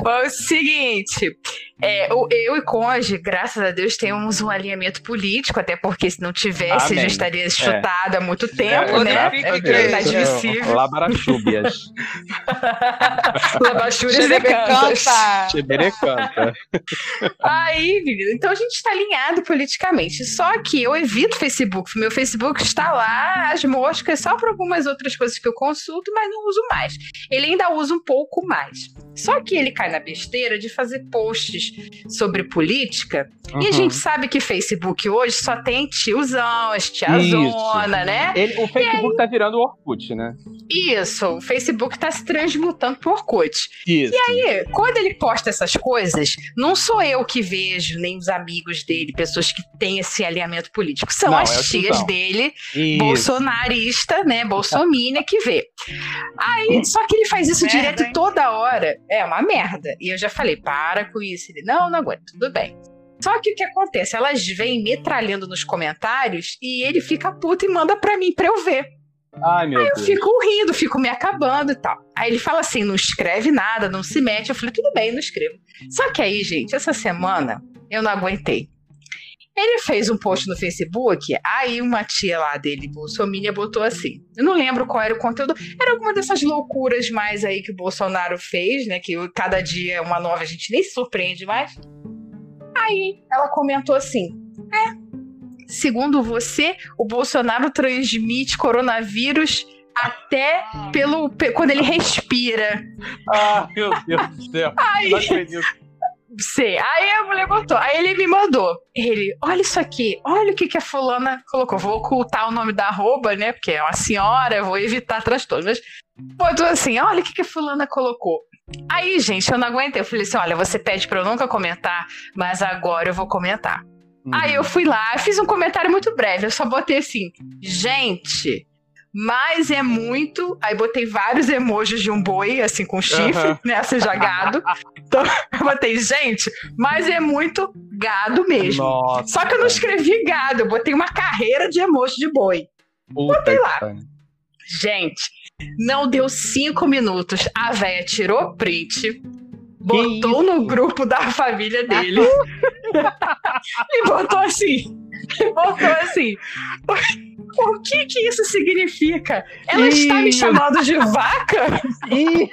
Foi o seguinte, é, o- eu e Conge, graças a Deus, temos um alinhamento político, até porque se não tivesse, Amém. já estaria chutado há muito tempo, É, né? É é inadmissível. Labarachúbias. [LAUGHS] Labachúrias e cantas. canta. Aí, menino, então a gente está alinhado politicamente. Só que eu evito o Facebook. Meu Facebook está lá, as moscas, só para algumas outras coisas que eu consulto, mas não uso mais. Ele ainda usa um pouco mais. Só que ele cai na besteira de fazer posts sobre política. E a Uhum. gente sabe que Facebook hoje só tem tiozão, as tiazona, né? Ele- o Facebook tá virando o Orkut, né? Isso, o Facebook tá se transmutando pro Orkut. Isso. E quando ele posta essas coisas, não sou eu que vejo, nem os amigos dele, pessoas que têm esse alinhamento político. São Não, as é tias tiozão. dele, Isso. bolsonarista, né? Bolsomínia que vê. Aí, [LAUGHS] só que ele faz isso Merda, direto hein? toda hora. É uma merda. E eu já falei, para com isso. Ele, não, não aguento, tudo bem. Só que o que acontece? Elas vêm metralhando nos comentários e ele fica puto e manda pra mim pra eu ver. Ai, meu Eu Deus. fico rindo, fico me acabando e tal. Aí ele fala assim: não escreve nada, não se mete. Eu falei: tudo bem, não escrevo. Só que aí, gente, essa semana eu não aguentei. Ele fez um post no Facebook, aí uma tia lá dele, Bolsonaro, botou assim. Eu não lembro qual era o conteúdo. Era alguma dessas loucuras mais aí que o Bolsonaro fez, né? Que cada dia é uma nova, a gente nem se surpreende mais. Aí ela comentou assim: É, segundo você, o Bolsonaro transmite coronavírus até pelo pe- quando ele respira. Ah, meu Deus do céu. Aí, Não acredito. Sei. Aí a mulher botou. Aí ele me mandou. Ele, olha isso aqui, olha o que, que a fulana colocou. Vou ocultar o nome da arroba, né? Porque é uma senhora, vou evitar transtorno. Mas botou assim: olha o que, que a fulana colocou. Aí, gente, eu não aguentei. Eu falei assim: olha, você pede pra eu nunca comentar, mas agora eu vou comentar. Aí eu fui lá, fiz um comentário muito breve. Eu só botei assim, gente, mas é muito. Aí botei vários emojis de um boi, assim, com chifre, Aham. né? Assim, já gado. Então [LAUGHS] eu botei, gente, mas é muito gado mesmo. Nossa. Só que eu não escrevi gado, eu botei uma carreira de emoji de boi. Puta Botei lá. Gente, não deu cinco minutos. A véia tirou print, botou no grupo da família dele [LAUGHS] [LAUGHS] e botou assim. e Botou assim. O que que isso significa? Ela está me chamando de vaca? Ih,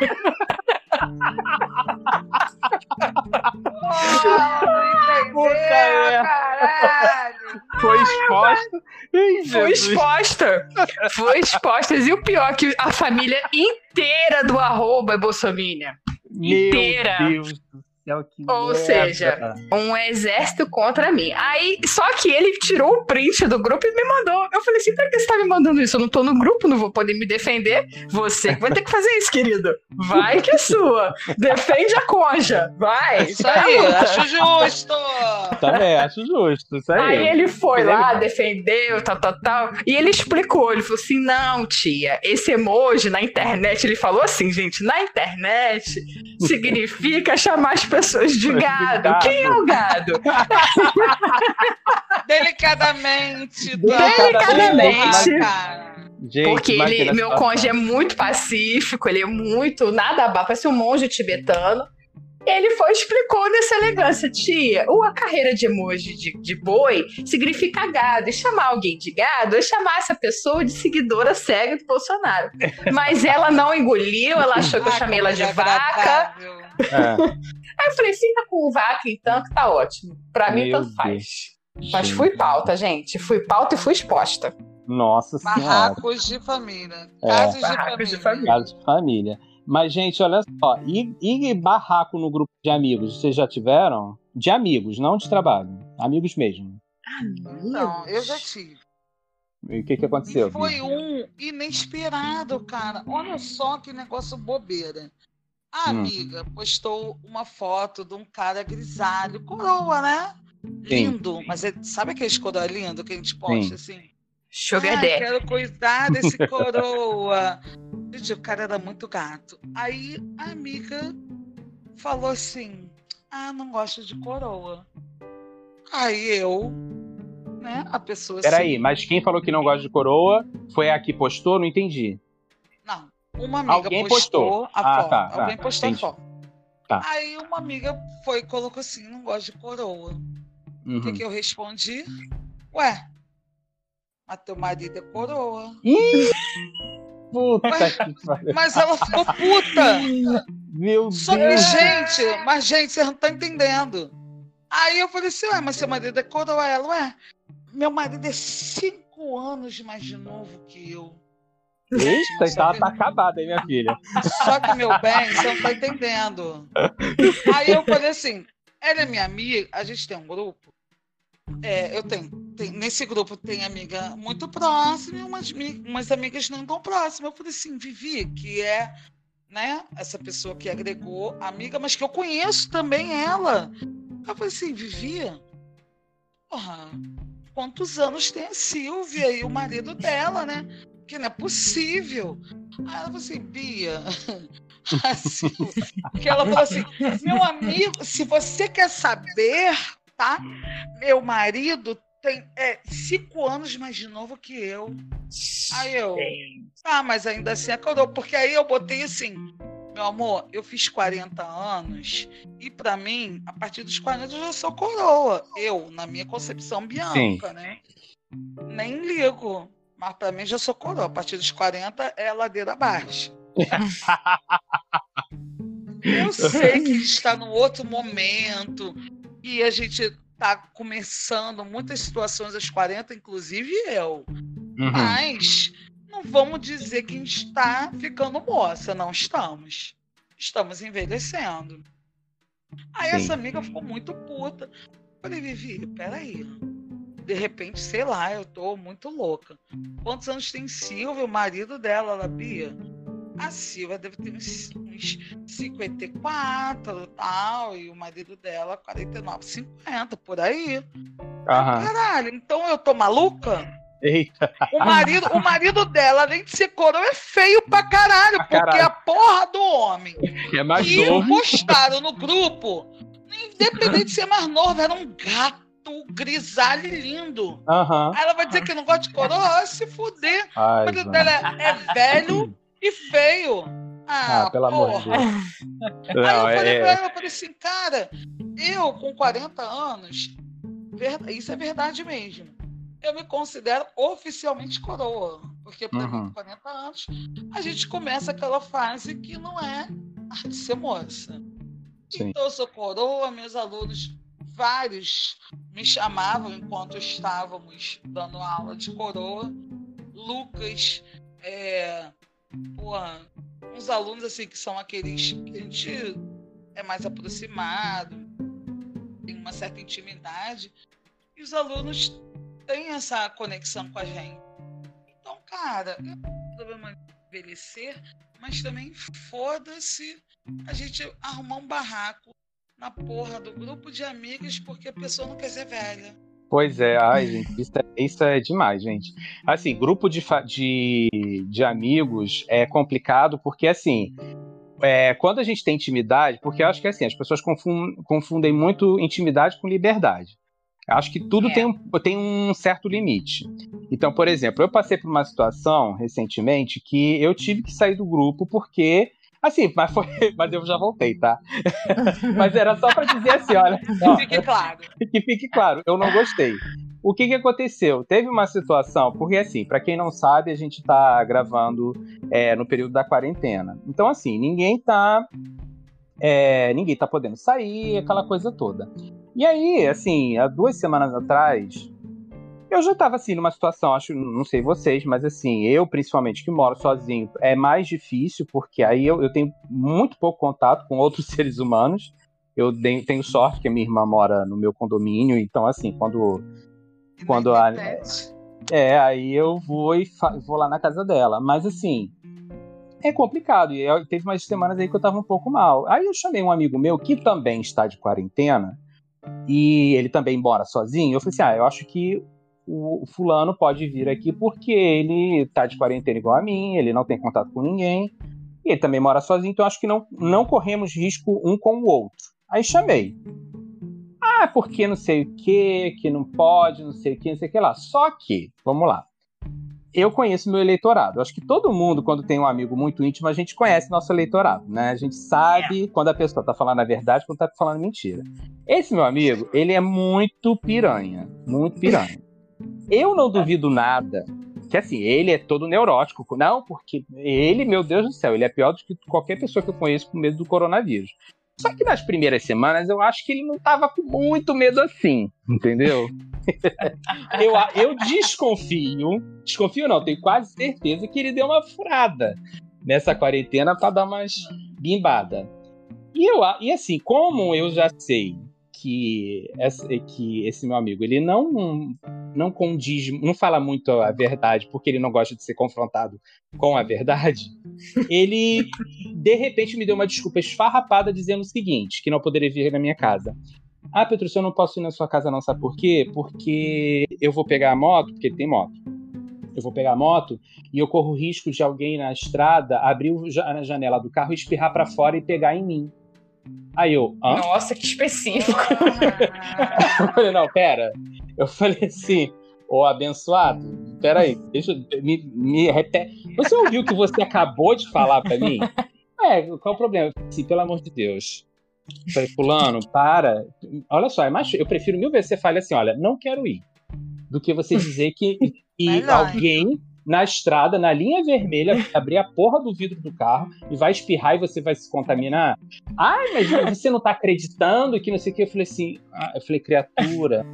Oh, Puta caralho. foi exposta. Ih, Foi exposta. Foi exposta. E o pior, que a família inteira do arroba é bolsominion. Inteira. Meu Deus do céu, que Ou merda. seja, um exército contra mim. Aí, só que ele tirou o print do grupo e me mandou. Eu falei assim: pra que você tá me mandando isso? Eu não tô no grupo, não vou poder me defender. Você que vai ter que fazer isso, querido. Vai que é sua. Defende a conja. Vai. Isso à aí, acho justo. Também acho justo, isso aí. Aí ele foi Ele- lá, defendeu, tal, tal, tal. E ele explicou, ele falou assim: não, tia, esse emoji na internet, ele falou assim, gente, na internet significa chamar as pessoas de gado. gado. Quem é o gado? [LAUGHS] Delicadamente. Delicadamente. Gente, Porque ele, meu cônjuge é muito pacífico, ele é muito nada abaixo, parece um monge tibetano. Ele foi e explicou nessa elegância, tia. Ou a carreira de emoji de, de boi significa gado. E chamar alguém de gado é chamar essa pessoa de seguidora cega do Bolsonaro. Mas ela não engoliu, ela achou que eu chamei ela de é vaca. É, Aí eu falei, fica com vaca então, que tá ótimo. Pra mim, Meu tanto faz. Deus. Mas fui pauta, gente. Fui pauta e fui exposta. Nossa senhora. Barracos de família. É. Casos Barracos de de família. Caso de família. Mas, gente, olha só. E, e barraco no grupo de amigos, vocês já tiveram? De amigos, não de trabalho. Amigos mesmo. Não, eu já tive. E o que, que aconteceu? E foi um inesperado, cara. Olha só que negócio bobeira. A Hum. amiga postou uma foto de um cara grisalho, coroa, né? Lindo. Mas é- sabe aqueles coroa lindo que a gente posta assim? Sugar Daddy. quero cuidar desse coroa. [LAUGHS] O cara era muito gato. Aí a amiga falou assim: Ah, não gosto de coroa. Aí eu, né, a pessoa Peraí, assim, mas quem falou que não gosta de coroa foi a que postou? Não entendi. Não, uma amiga Alguém postou, postou. a Ah, foto. tá, tá, Alguém postou entendi. a foto. Tá. Aí uma amiga foi e colocou assim: Não gosto de coroa. O Uhum. que, que eu respondi? Ué, mas teu marido é coroa. Ih! Puta que pariu. Mas ela ficou puta. [LAUGHS] Meu Só que, Deus. gente, mas, gente, você não tá entendendo. Aí eu falei assim, ué, mas seu marido é coroa? Ela, ué, meu marido é cinco anos mais novo que eu. Eita, Só tá, que- tá acabada, hein, minha filha? Só que, meu bem, você não tá entendendo. Aí eu falei assim, ela é minha amiga, a gente tem um grupo. É, eu tenho, tem- nesse grupo tem amiga muito próxima e umas, umas amigas não tão próximas. Eu falei assim, Vivi, que é né, essa pessoa que agregou amiga, mas que eu conheço também ela. Eu falei assim, Vivi, porra, quantos anos tem a Silvia e o marido dela, né? Que não é possível. Aí ela falou assim, Bia, [LAUGHS] a Silvia, que ela falou assim, meu amigo, se você quer saber, tá? Meu marido tem é, cinco anos mais de novo que eu. Aí eu, ah, mas ainda assim é coroa, porque aí eu botei assim, meu amor, eu fiz 40 anos e pra mim, a partir dos 40 eu já sou coroa. Eu, na minha concepção bianca, né? Nem ligo. Mas pra mim já sou coroa. A partir dos 40 é ladeira abaixo. [LAUGHS] Eu sei que está num outro momento e a gente está começando muitas situações aos 40, inclusive eu. Uhum. Mas não vamos dizer que a gente está ficando moça, não estamos. Estamos envelhecendo. Aí Sim. essa amiga ficou muito puta. Falei, Vivi, peraí. De repente, sei lá, eu tô muito louca. Quantos anos tem Silvia, o marido dela, ela, Bia? A Silvia deve ter uns, uns 54 e tal, e o marido dela 49, 50, por aí. Aham. Caralho, então eu tô maluca? Eita, O marido, o marido dela, além de ser coroa, é feio pra caralho, Pra porque caralho. a porra do homem. [LAUGHS] é mais E novo. postaram no grupo, independente de ser mais novo, era um gato grisalho e lindo. Aí ela vai dizer que não gosta de coroa, se fuder. O Ai, marido Zana. dela é, é velho e feio. Ah, Ah, pelo amor de porra. Deus. Aí Não, eu falei é, pra ela, eu falei assim, cara, eu com 40 anos, isso é verdade mesmo. Eu me considero oficialmente coroa. Porque para Uhum. mim, com 40 anos, a gente começa aquela fase que não é de ser moça. Sim. Então eu sou coroa, meus alunos, vários me chamavam enquanto estávamos dando aula de coroa. Lucas, é, porra, uns alunos assim que são aqueles que a gente é mais aproximado, tem uma certa intimidade, e os alunos têm essa conexão com a gente. Então, cara, é problema envelhecer, mas também foda-se a gente arrumar um barraco na porra do grupo de amigas porque a pessoa não quer ser velha. Pois é, ai, gente, isso é, isso é demais, gente. Assim, grupo de, de, de amigos é complicado porque, assim, é, quando a gente tem intimidade, porque eu acho que assim, as pessoas confundem, confundem muito intimidade com liberdade. Acho que tudo é. tem, tem um certo limite. Então, por exemplo, eu passei por uma situação recentemente que eu tive que sair do grupo porque Assim, mas, foi, [LAUGHS] mas eu já voltei, tá? [LAUGHS] mas era só para dizer assim, olha. Que fique claro. [LAUGHS] Que fique claro, eu não gostei. O que, que aconteceu? Teve uma situação, porque assim, para quem não sabe, a gente tá gravando é, no período da quarentena. Então, assim, ninguém tá. É, ninguém tá podendo sair, aquela coisa toda. E aí, assim, há duas semanas atrás, eu já estava assim numa situação, acho, não sei vocês, mas assim, eu principalmente que moro sozinho, é mais difícil porque aí eu, eu tenho muito pouco contato com outros [LAUGHS] seres humanos. Eu tenho sorte que a minha irmã mora no meu condomínio, então assim, quando quando a é, aí eu vou e vou lá na casa dela, mas assim, é complicado. E eu, teve umas semanas aí que eu tava um pouco mal. Aí eu chamei um amigo meu que também está de quarentena e ele também mora sozinho. Eu falei assim: "Ah, eu acho que o fulano pode vir aqui porque ele tá de quarentena igual a mim, ele não tem contato com ninguém, e ele também mora sozinho, então acho que não, não corremos risco um com o outro. Aí chamei. Ah, porque não sei o que, que não pode, não sei o que, não sei o que lá. Só que, vamos lá. Eu conheço meu eleitorado. Acho que todo mundo, quando tem um amigo muito íntimo, a gente conhece nosso eleitorado, né? A gente sabe é. quando a pessoa tá falando a verdade, quando tá falando mentira. Esse meu amigo, ele é muito piranha. Muito piranha. Eu não duvido nada que assim, ele é todo neurótico. Não, porque ele, meu Deus do céu, ele é pior do que qualquer pessoa que eu conheço com medo do coronavírus. Só que nas primeiras semanas eu acho que ele não tava com muito medo assim, entendeu? [LAUGHS] eu, eu desconfio, desconfio não, tenho quase certeza que ele deu uma furada nessa quarentena para dar umas bimbada. E, eu, e assim, como eu já sei que, que esse meu amigo ele não não condiz, não fala muito a verdade porque ele não gosta de ser confrontado com a verdade, ele de repente me deu uma desculpa esfarrapada dizendo o seguinte, que não poderia vir na minha casa. Ah, Petrúcio, eu não posso ir na sua casa não, sabe por quê? Porque eu vou pegar a moto, porque ele tem moto. Eu vou pegar a moto e eu corro o risco de alguém na estrada abrir a janela do carro, espirrar para fora e pegar em mim. Aí eu, Hã? Nossa, que específico. [LAUGHS] eu falei, não, pera. Eu falei assim, ô abençoado, peraí, deixa me, me repete. Você ouviu o que você acabou de falar para mim? É, qual o problema? Sim, pelo amor de Deus. Eu falei, fulano, para. Olha só, é mais, eu prefiro mil vezes você fale assim, olha, não quero ir. Do que você dizer que, [LAUGHS] que alguém na estrada, na linha vermelha, [LAUGHS] abrir a porra do vidro do carro e vai espirrar e você vai se contaminar. Ai, mas você não tá acreditando que não sei o que. Eu falei assim, ah, eu falei, criatura,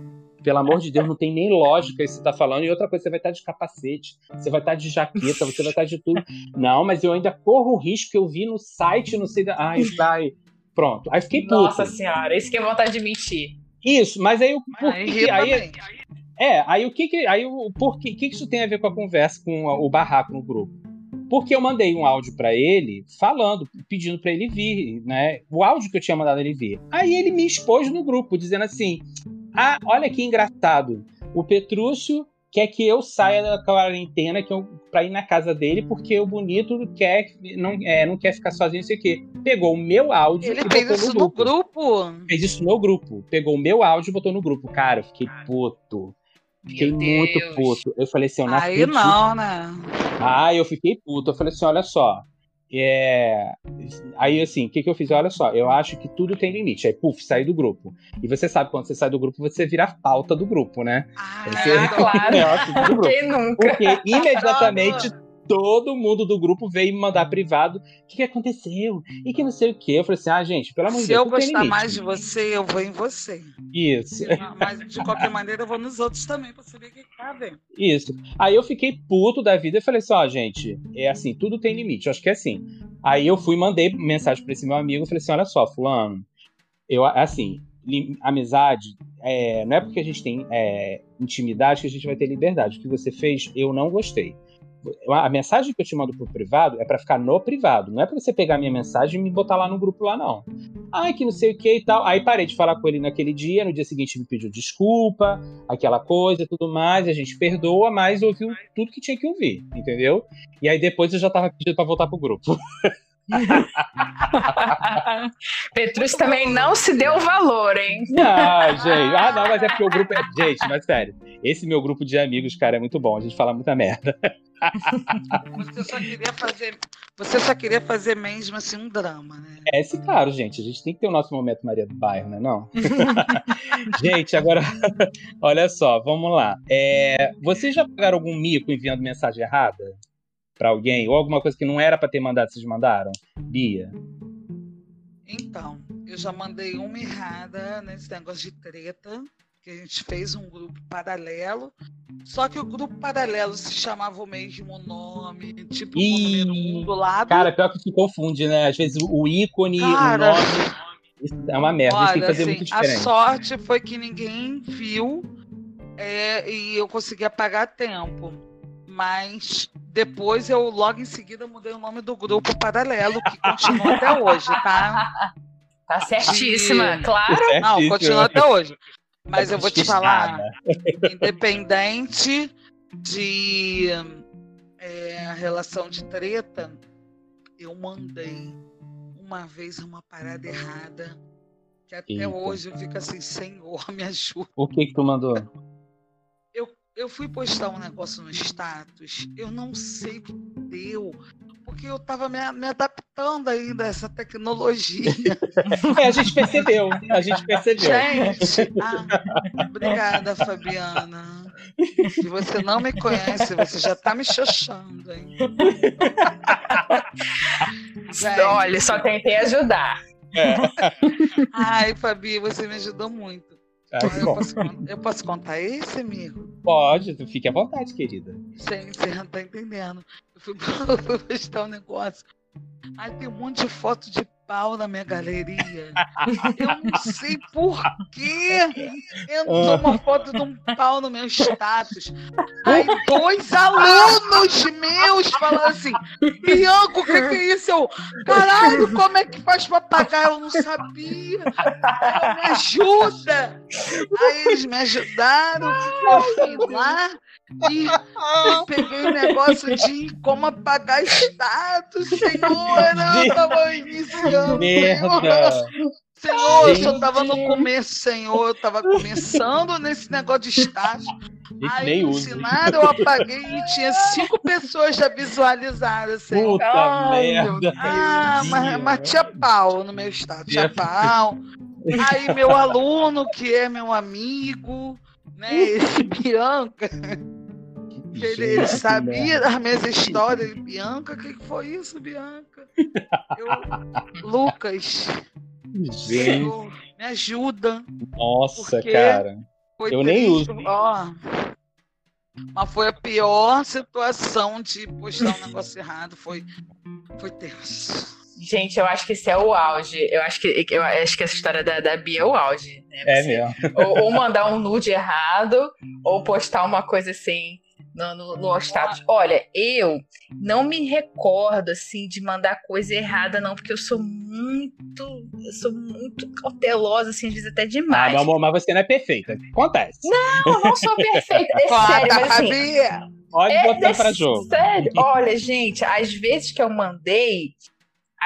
pelo amor de Deus, não tem nem lógica isso que você tá falando. E outra coisa, você vai estar tá de capacete, você vai estar tá de jaqueta, você vai estar tá de tudo. Não, mas eu ainda corro o risco que eu vi no site, não sei da. Ai, sai. Pronto. Aí fiquei puto. Nossa senhora, isso que é vontade de mentir. Isso, mas aí o. Por que, aí, é, aí o que que. Aí o por que, que isso tem a ver com a conversa com o barraco no grupo? Porque eu mandei um áudio para ele falando, pedindo para ele vir, né? O áudio que eu tinha mandado ele vir. Aí ele me expôs no grupo, dizendo assim: Ah, olha que engraçado. O Petrúcio quer que eu saia da quarentena que eu, pra ir na casa dele, porque o bonito quer, não, é, não quer ficar sozinho, não sei o quê. Pegou o meu áudio Ele e fez botou isso no grupo. no grupo. Fez isso no grupo. Pegou o meu áudio e botou no grupo. Cara, eu fiquei puto. Fiquei muito puto. Eu falei assim, eu não Aí não, né? Ah, eu fiquei puto. Eu falei assim, olha só. É... Aí, assim, o que, que eu fiz? Olha só, eu acho que tudo tem limite. Aí, puf, saí do grupo. E você sabe, quando você sai do grupo, você vira a pauta do grupo, né? Ah, você... [LAUGHS] claro. do grupo. Quem nunca? Porque imediatamente [LAUGHS] todo mundo do grupo veio me mandar privado. O que, que aconteceu? E que não sei o quê. Eu falei assim: ah, gente, pelo amor de Deus. Se eu gostar mais de você, eu vou em você. Isso. Mas de qualquer maneira, eu vou nos outros também pra saber o que tá vendo. Isso. Aí eu fiquei puto da vida e falei assim: ó, gente, é assim, tudo tem limite. Eu acho que é assim. Aí eu fui mandei mensagem pra esse meu amigo. Falei assim: olha só, Fulano, eu, assim, amizade, é, não é porque a gente tem é, intimidade que a gente vai ter liberdade. O que você fez, eu não gostei a mensagem que eu te mando pro privado é para ficar no privado, não é para você pegar minha mensagem e me botar lá no grupo lá, não. Ai, que não sei o que e tal. Aí parei de falar com ele naquele dia, no dia seguinte me pediu desculpa, aquela coisa tudo mais, a gente perdoa, mas ouviu tudo que tinha que ouvir, entendeu? E aí depois eu já tava pedindo pra voltar pro grupo. [LAUGHS] [LAUGHS] Petrus também não se deu valor, hein? Ah, gente. Ah, não, mas é porque o grupo é. Gente, mas sério. Esse meu grupo de amigos, cara, é muito bom. A gente fala muita merda. [LAUGHS] Você só queria fazer. Você só queria fazer mesmo assim um drama, né? É, esse claro, gente. A gente tem que ter o nosso momento Maria do Bairro, né? Não? [LAUGHS] gente, agora, olha só, vamos lá. É, vocês já pagaram algum mico enviando mensagem errada? Para alguém? Ou alguma coisa que não era para ter mandado, vocês mandaram? Bia? Então, eu já mandei uma errada nesse negócio de treta, que a gente fez um grupo paralelo, só que o grupo paralelo se chamava o mesmo nome, tipo Ih, o número do lado. Cara, pior que se confunde, né? Às vezes o ícone, Cara, o nome. Isso é uma merda, olha, tem que fazer assim, muito diferente. A sorte foi que ninguém viu é, e eu consegui apagar a tempo. Mas depois eu logo em seguida mudei o nome do grupo paralelo, que continua até hoje, tá? [LAUGHS] Tá certíssima, de... claro. Não, continua até hoje. Mas eu vou te falar, [LAUGHS] independente de é, relação de treta, eu mandei uma vez uma parada errada. Que até Eita. hoje eu fico assim, Senhor, me ajuda. O que que tu mandou? Eu fui postar um negócio no status, eu não sei o que deu, porque eu estava me, me, adaptando ainda a essa tecnologia. [LAUGHS] É, a gente percebeu, a gente percebeu. Gente, ah, obrigada, Fabiana. Se você não me conhece, você já está me xoxando, hein? [LAUGHS] Gente, Olha, só tentei ajudar. É. Ai, Fabi, você me ajudou muito. Eu, posso, eu, posso, contar esse, amigo? Pode, fique à vontade, querida. Gente, você não tá entendendo. Eu fui [LAUGHS] postar um negócio. Aí tem um monte de foto de pau na minha galeria. Eu não sei por quê. Entrou uma foto de um pau no meu status. [LAUGHS] Aí dois alunos meus falando assim: Bianco, o que, que, é isso? Eu, caralho, como é que faz pra pagar? Eu não sabia. Eu, me ajuda. Aí eles me ajudaram. Eu fui lá e, e [LAUGHS] peguei o negócio de como apagar status, senhora. [LAUGHS] Eu tava iniciando. Merda. Senhor, eu só tava no começo, Senhor. Eu tava começando nesse negócio de status. Aí me ensinaram, eu apaguei e tinha cinco pessoas já visualizadas. Assim. Puta Ai, merda. Ah, mas, mas tinha pau no meu status. Tinha pau. Aí meu aluno, que é meu amigo, né? Esse Bianca. Ele, ele sabia das minhas histórias. Bianca, o que, que foi isso, Bianca? Eu, Lucas. Gente. me ajuda. Nossa, cara. Eu triste, nem uso. Ó, mas foi a pior situação de postar um [LAUGHS] negócio errado. Foi, foi tenso. Gente, eu acho que esse é o auge. Eu acho que, eu acho que essa história da, da Bia é o auge. Né? É mesmo. Ou, ou, mandar um nude errado, ou postar uma coisa assim no, no, no status. Olha, eu não me recordo assim de mandar coisa errada, não, porque eu sou muito, eu sou muito cautelosa, assim, às vezes até demais. Ah, meu amor, mas você não é perfeita. Acontece. Não, eu não sou perfeita. É [LAUGHS] sério, mas assim. Pode é, botar pra jogo. Sério, olha, gente, às vezes que eu mandei,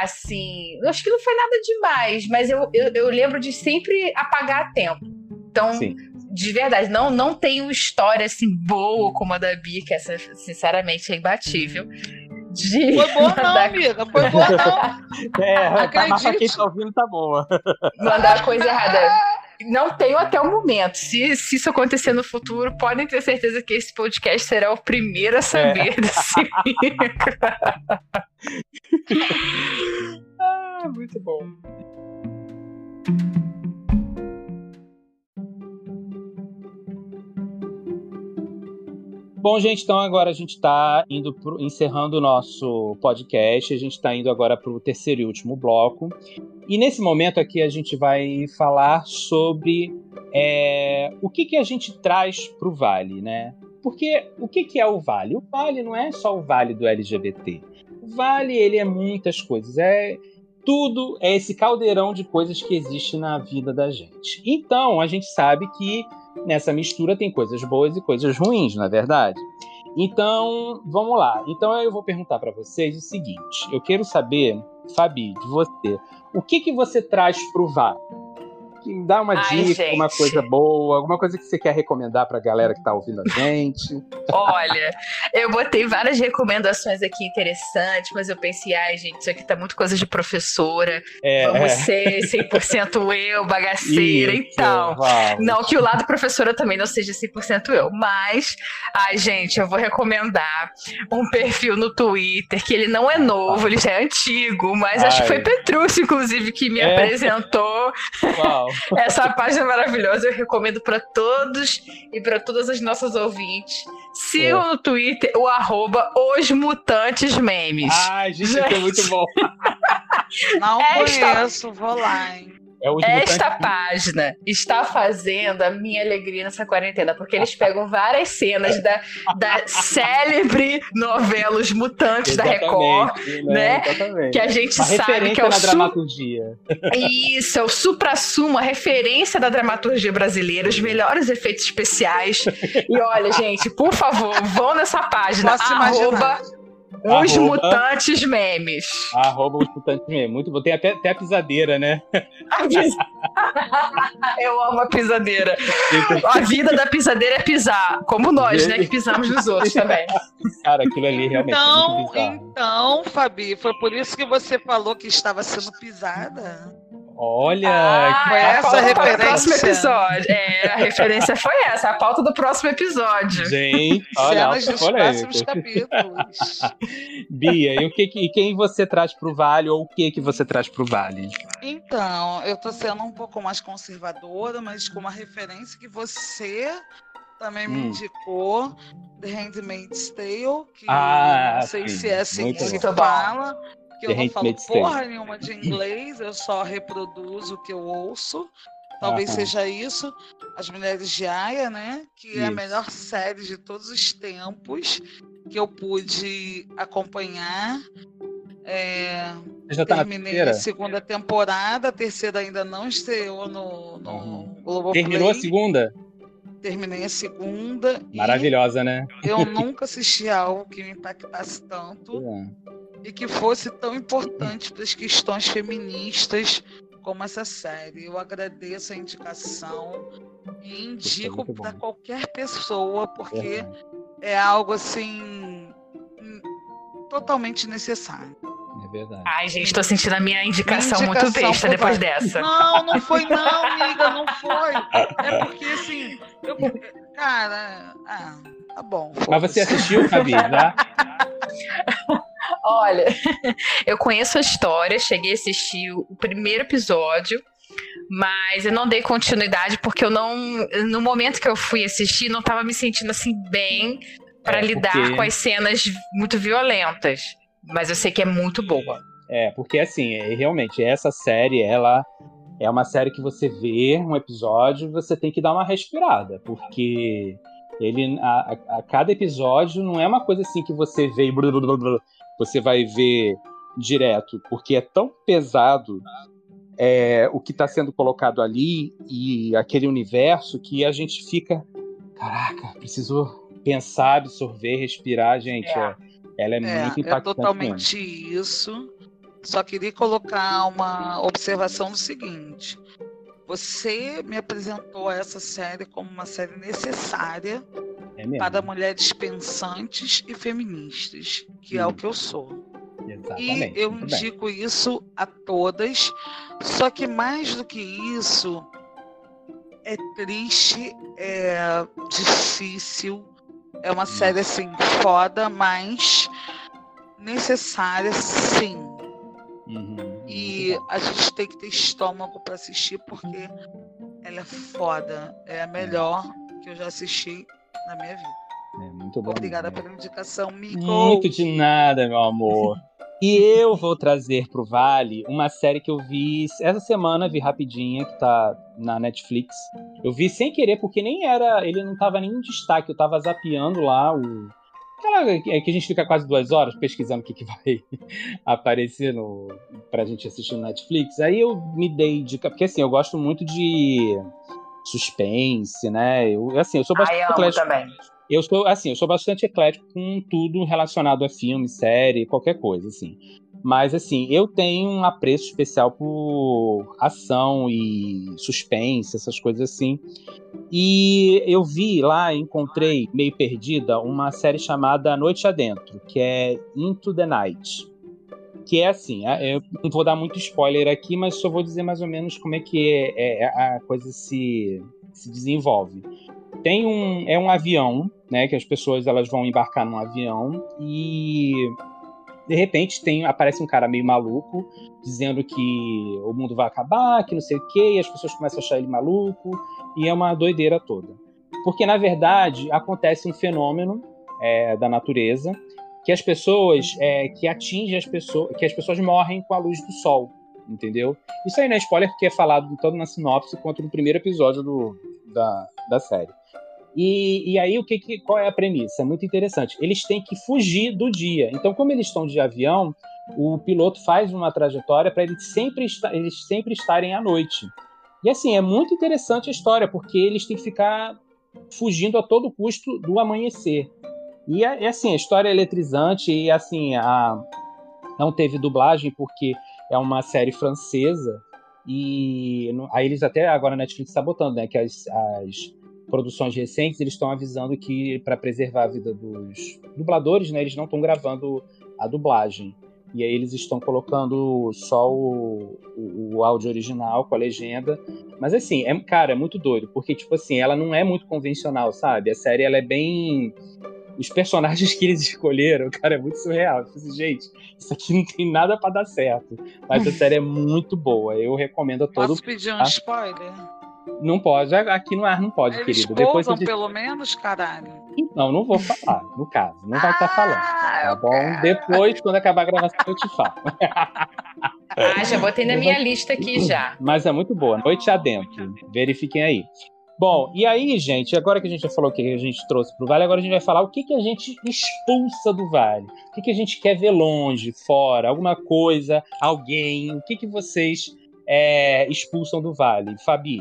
assim, eu acho que não foi nada demais, mas eu, eu, eu lembro de sempre apagar a tempo. Então, Sim de verdade, não, não tenho história assim boa como a da Bia, que essa, sinceramente, é imbatível. De foi boa [LAUGHS] não, amiga. Foi boa não. [LAUGHS] É, Acredite. Tá, quem tá ouvindo tá boa. Mandar coisa errada. Não tenho até o momento. Se, se isso acontecer no futuro, podem ter certeza que esse podcast será o primeiro a saber é. desse [LAUGHS] ah, muito bom. Bom, gente, então agora a gente está indo pro, encerrando o nosso podcast. A gente está indo agora para o terceiro e último bloco. E nesse momento aqui a gente vai falar sobre é, o que, que a gente traz para o Vale, né? Porque o que, que é o Vale? O Vale não é só o Vale do LGBT. O Vale ele é muitas coisas. É tudo é esse caldeirão de coisas que existe na vida da gente. Então a gente sabe que nessa mistura tem coisas boas e coisas ruins, não é verdade? Então, vamos lá. Então eu vou perguntar para vocês o seguinte: eu quero saber, Fabi, de você, o que que você traz pro VAR? Dá uma Ai, dica, gente. uma coisa boa, alguma coisa que você quer recomendar pra galera que tá ouvindo a gente. Olha, eu botei várias recomendações aqui interessantes, mas eu pensei, ai, gente, isso aqui tá muito coisa de professora. É, vamos é. ser 100% eu, bagaceira isso, então. Vamos. Não que o lado professora também não seja 100% eu, mas, ai, gente, eu vou recomendar um perfil no Twitter que ele não é novo, ele já é antigo, mas ai. acho que foi Petrúcio, inclusive, que me é. apresentou. Uau. [LAUGHS] Essa página é maravilhosa, eu recomendo para todos e para todas as nossas ouvintes. Sigam é. no Twitter o arroba Os Mutantes Memes. Ai, gente, gente. é muito bom. Não Esta... conheço, vou lá, hein? É Esta página está fazendo a minha alegria nessa quarentena, porque eles pegam várias cenas da, da célebre novela Os Mutantes Exatamente, da Record, né? né? Que a gente Uma sabe que é o na dramaturgia. Isso, é o supra-sumo, a referência da dramaturgia brasileira, os melhores efeitos especiais. E olha, gente, por favor, vão nessa página, Posso arroba imaginar. Os arroba, mutantes memes. Arroba os mutantes memes. Muito bom. Tem até, até a pisadeira, né? [LAUGHS] Eu amo a pisadeira. A vida da pisadeira é pisar. Como nós, né? Que pisamos nos outros [LAUGHS] também. Cara, aquilo ali realmente então, é Então, Fabi, foi por isso que você falou que estava sendo pisada? Olha, ah, que essa referência. próximo episódio. É, a [LAUGHS] referência foi essa, a pauta do próximo episódio. Gente, [LAUGHS] olha, Cenas dos próximos capítulos. [LAUGHS] Bia, e o que, e quem você traz para o Vale ou o que que você traz para o Vale? Então, eu tô sendo um pouco mais conservadora, mas com uma referência que você também hum. me indicou, The Handmaid's Tale, que ah, não sei sim. se é assim que se fala que eu não falo porra nenhuma de inglês, eu só reproduzo o que eu ouço. Talvez seja isso. As Mulheres de Aya, né? Que isso. é a melhor série de todos os tempos que eu pude acompanhar. É, já tá terminei a segunda temporada, a terceira ainda não estreou no, no uhum. Globoplay. Terminou a segunda? Terminei a segunda. Maravilhosa, né? Eu [LAUGHS] nunca assisti algo que me impactasse tanto. É e que fosse tão importante para as questões feministas como essa série. Eu agradeço a indicação e indico para qualquer pessoa, porque é, é algo assim totalmente necessário. É verdade. Ai, gente, tô sentindo a minha indicação, minha indicação muito besta depois dessa. Não, não foi não, amiga, não foi. É porque assim, eu, cara, ah, tá bom. Mas você assistiu, Fabi, já? [LAUGHS] Olha, [LAUGHS] eu conheço a história, cheguei a assistir o primeiro episódio, mas eu não dei continuidade porque eu não. No momento que eu fui assistir, não estava me sentindo assim bem para é, lidar porque... com as cenas muito violentas. Mas eu sei que é muito boa. É, porque assim, é, realmente, essa série, ela é uma série que você vê um episódio você tem que dar uma respirada, porque ele a, a, cada episódio não é uma coisa assim que você vê e você vai ver direto, porque é tão pesado é, o que está sendo colocado ali e aquele universo que a gente fica, caraca, preciso pensar, absorver, respirar, gente. É. É, ela é, é, muito impactante. É totalmente mesmo. isso. Só queria colocar uma observação do seguinte. Você me apresentou essa série como uma série necessária é para mulheres pensantes e feministas, que é o que eu sou. Exatamente. E eu indico bem. isso a todas. Só que mais do que isso, é triste, é difícil, é uma série assim foda, mas necessária sim. Uhum. E a gente tem que ter estômago para assistir porque ela é foda, é a melhor que eu já assisti na minha vida. É, muito bom. Obrigada pela indicação, Mico. Muito de nada, meu amor. [LAUGHS] E eu vou trazer pro Vale uma série que eu vi essa semana, vi rapidinha, que tá na Netflix. Eu vi sem querer, porque nem era. Ele não tava nem em destaque, eu tava zapeando lá o. Aquela é que a gente fica quase duas horas pesquisando o que, que vai [LAUGHS] aparecer no, pra gente assistir no Netflix. Aí eu me dei dica, porque assim, eu gosto muito de suspense, né? Eu, assim, eu sou bastante Ai, amo também. Eu sou, assim, eu sou bastante eclético com tudo relacionado a filme, série, qualquer coisa, assim. Mas, assim, eu tenho um apreço especial por ação e suspense, essas coisas assim. E eu vi lá, encontrei, meio perdida, uma série chamada Noite Adentro, que é Into the Night. Que é assim, é, eu não vou dar muito spoiler aqui, mas só vou dizer mais ou menos como é que é, é a coisa se, se desenvolve tem um é um avião, né, que as pessoas elas vão embarcar num avião e de repente tem aparece um cara meio maluco dizendo que o mundo vai acabar, que não sei o quê, e as pessoas começam a achar ele maluco e é uma doideira toda. Porque na verdade acontece um fenômeno é, da natureza que as pessoas é, que atinge as pessoas, que as pessoas morrem com a luz do sol, entendeu? Isso aí não é spoiler porque é falado tanto na sinopse quanto no primeiro episódio do, da, da série. E, e aí, o que, que, qual é a premissa? É muito interessante. Eles têm que fugir do dia. Então, como eles estão de avião, o piloto faz uma trajetória para eles sempre, eles sempre estarem à noite. E assim, é muito interessante a história, porque eles têm que ficar fugindo a todo custo do amanhecer. E é, assim, a história é eletrizante e assim, a, não teve dublagem porque é uma série francesa e aí eles até agora a Netflix está botando, né, que as, as produções recentes, eles estão avisando que para preservar a vida dos dubladores, né, eles não estão gravando a dublagem. E aí eles estão colocando só o, o, o, áudio original com a legenda. Mas assim, é, cara, é muito doido, porque tipo assim, ela não é muito convencional, sabe? A série ela é bem os personagens que eles [LAUGHS] escolheram, cara, é muito surreal. Eu falei, assim, gente, isso aqui não tem nada para dar certo. Mas a série é muito boa. Eu recomendo a todo Posso pedir um spoiler? Não pode, aqui no ar não pode, Eles querido. Depois eu... pelo menos, caralho. Não, não vou falar, no caso. Não vai estar tá falando. Ah, tá bom? Quero. Depois, quando acabar a gravação, eu te falo. [LAUGHS] Ah, já botei na minha lista aqui já. Mas é muito boa. Noite adentro. Verifiquem aí. Bom, e aí, gente, agora que a gente já falou o que a gente trouxe para o Vale, agora a gente vai falar o que, que a gente expulsa do Vale. O que, que a gente quer ver longe, fora, alguma coisa, alguém. O que, que vocês é, expulsam do Vale? Fabi,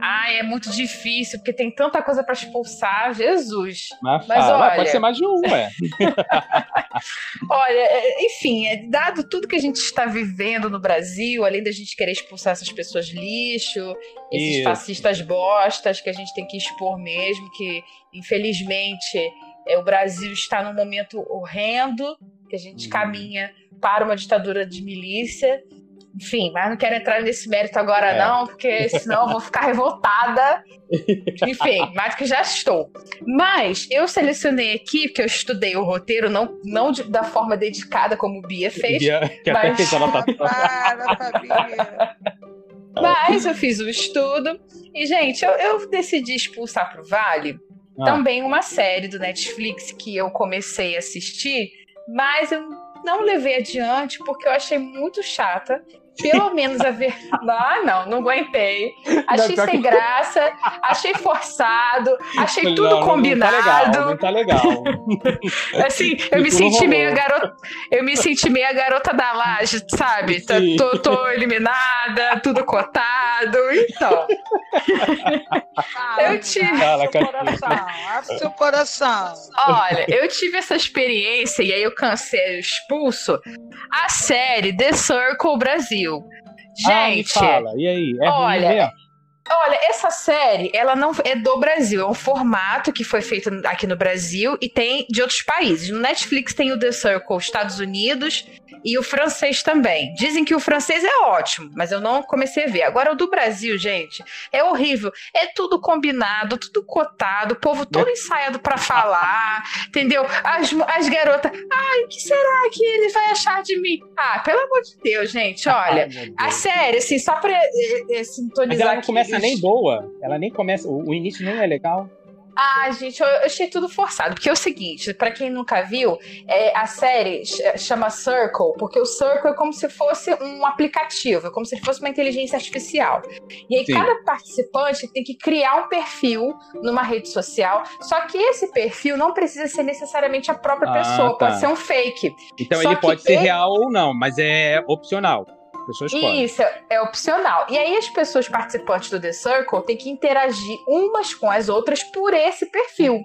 ah, é muito difícil, porque tem tanta coisa para expulsar, Jesus. Mas, Mas fala, olha... pode ser mais de um, [LAUGHS] é. olha, é, enfim, é, dado tudo que a gente está vivendo no Brasil, além da gente querer expulsar essas pessoas lixo, esses Isso. fascistas bostas que a gente tem que expor mesmo, que infelizmente é, o Brasil está num momento horrendo, que a gente hum. caminha para uma ditadura de milícia enfim, mas não quero entrar nesse mérito agora, é. não, porque senão eu vou ficar revoltada. [LAUGHS] Enfim, mais que já estou. Mas eu selecionei aqui, porque eu estudei o roteiro, não, não de, da forma dedicada como Bia fez. Bia, que mas... até fez a [LAUGHS] Mas eu fiz o estudo. E, gente, eu, eu decidi expulsar pro Vale ah. também uma série do Netflix que eu comecei a assistir, mas eu não levei adiante porque eu achei muito chata pelo menos a ver. [LAUGHS] Ah, não, não aguentei. Achei não, sem que... graça, achei forçado, achei não, tudo não, combinado. Não tá legal, não tá legal. [LAUGHS] assim, eu me senti meio a garota. Eu me senti meio a garota da laje, sabe? Tô, tô, eliminada, tudo cotado. Então. eu tive. Fala, seu coração, abre seu coração. Olha, eu tive essa experiência e aí eu cansei expulso. A série The Circle Brasil. Gente, ah, fala. E aí? É olha, Olha, essa série, ela não é do Brasil, é um formato que foi feito aqui no Brasil e tem de outros países. No Netflix tem o The Circle Estados Unidos e o francês também. Dizem que o francês é ótimo, mas eu não comecei a ver. Agora o do Brasil, gente, é horrível. É tudo combinado, tudo cotado, o povo todo ensaiado para falar, entendeu? As, as garotas, ai, o que será que ele vai achar de mim? Ah, pelo amor de Deus, gente, [LAUGHS] olha, Ai, a série, assim, só pra é, é, sintonizar. Mas ela não começa nem boa, ela nem começa, o, o início nem é legal. Ah, gente, eu, achei tudo forçado. Porque é o seguinte, para quem nunca viu, é, a série chama Circle, porque o Circle é como se fosse um aplicativo, é como se fosse uma inteligência artificial. E aí Sim. cada participante tem que criar um perfil numa rede social, só que esse perfil não precisa ser necessariamente a própria ah, pessoa, tá. pode ser um fake. Então só ele pode ser ele... real ou não, mas é opcional pessoa escolhe. Isso, é opcional. E aí as pessoas participantes do The Circle têm que interagir umas com as outras por esse perfil.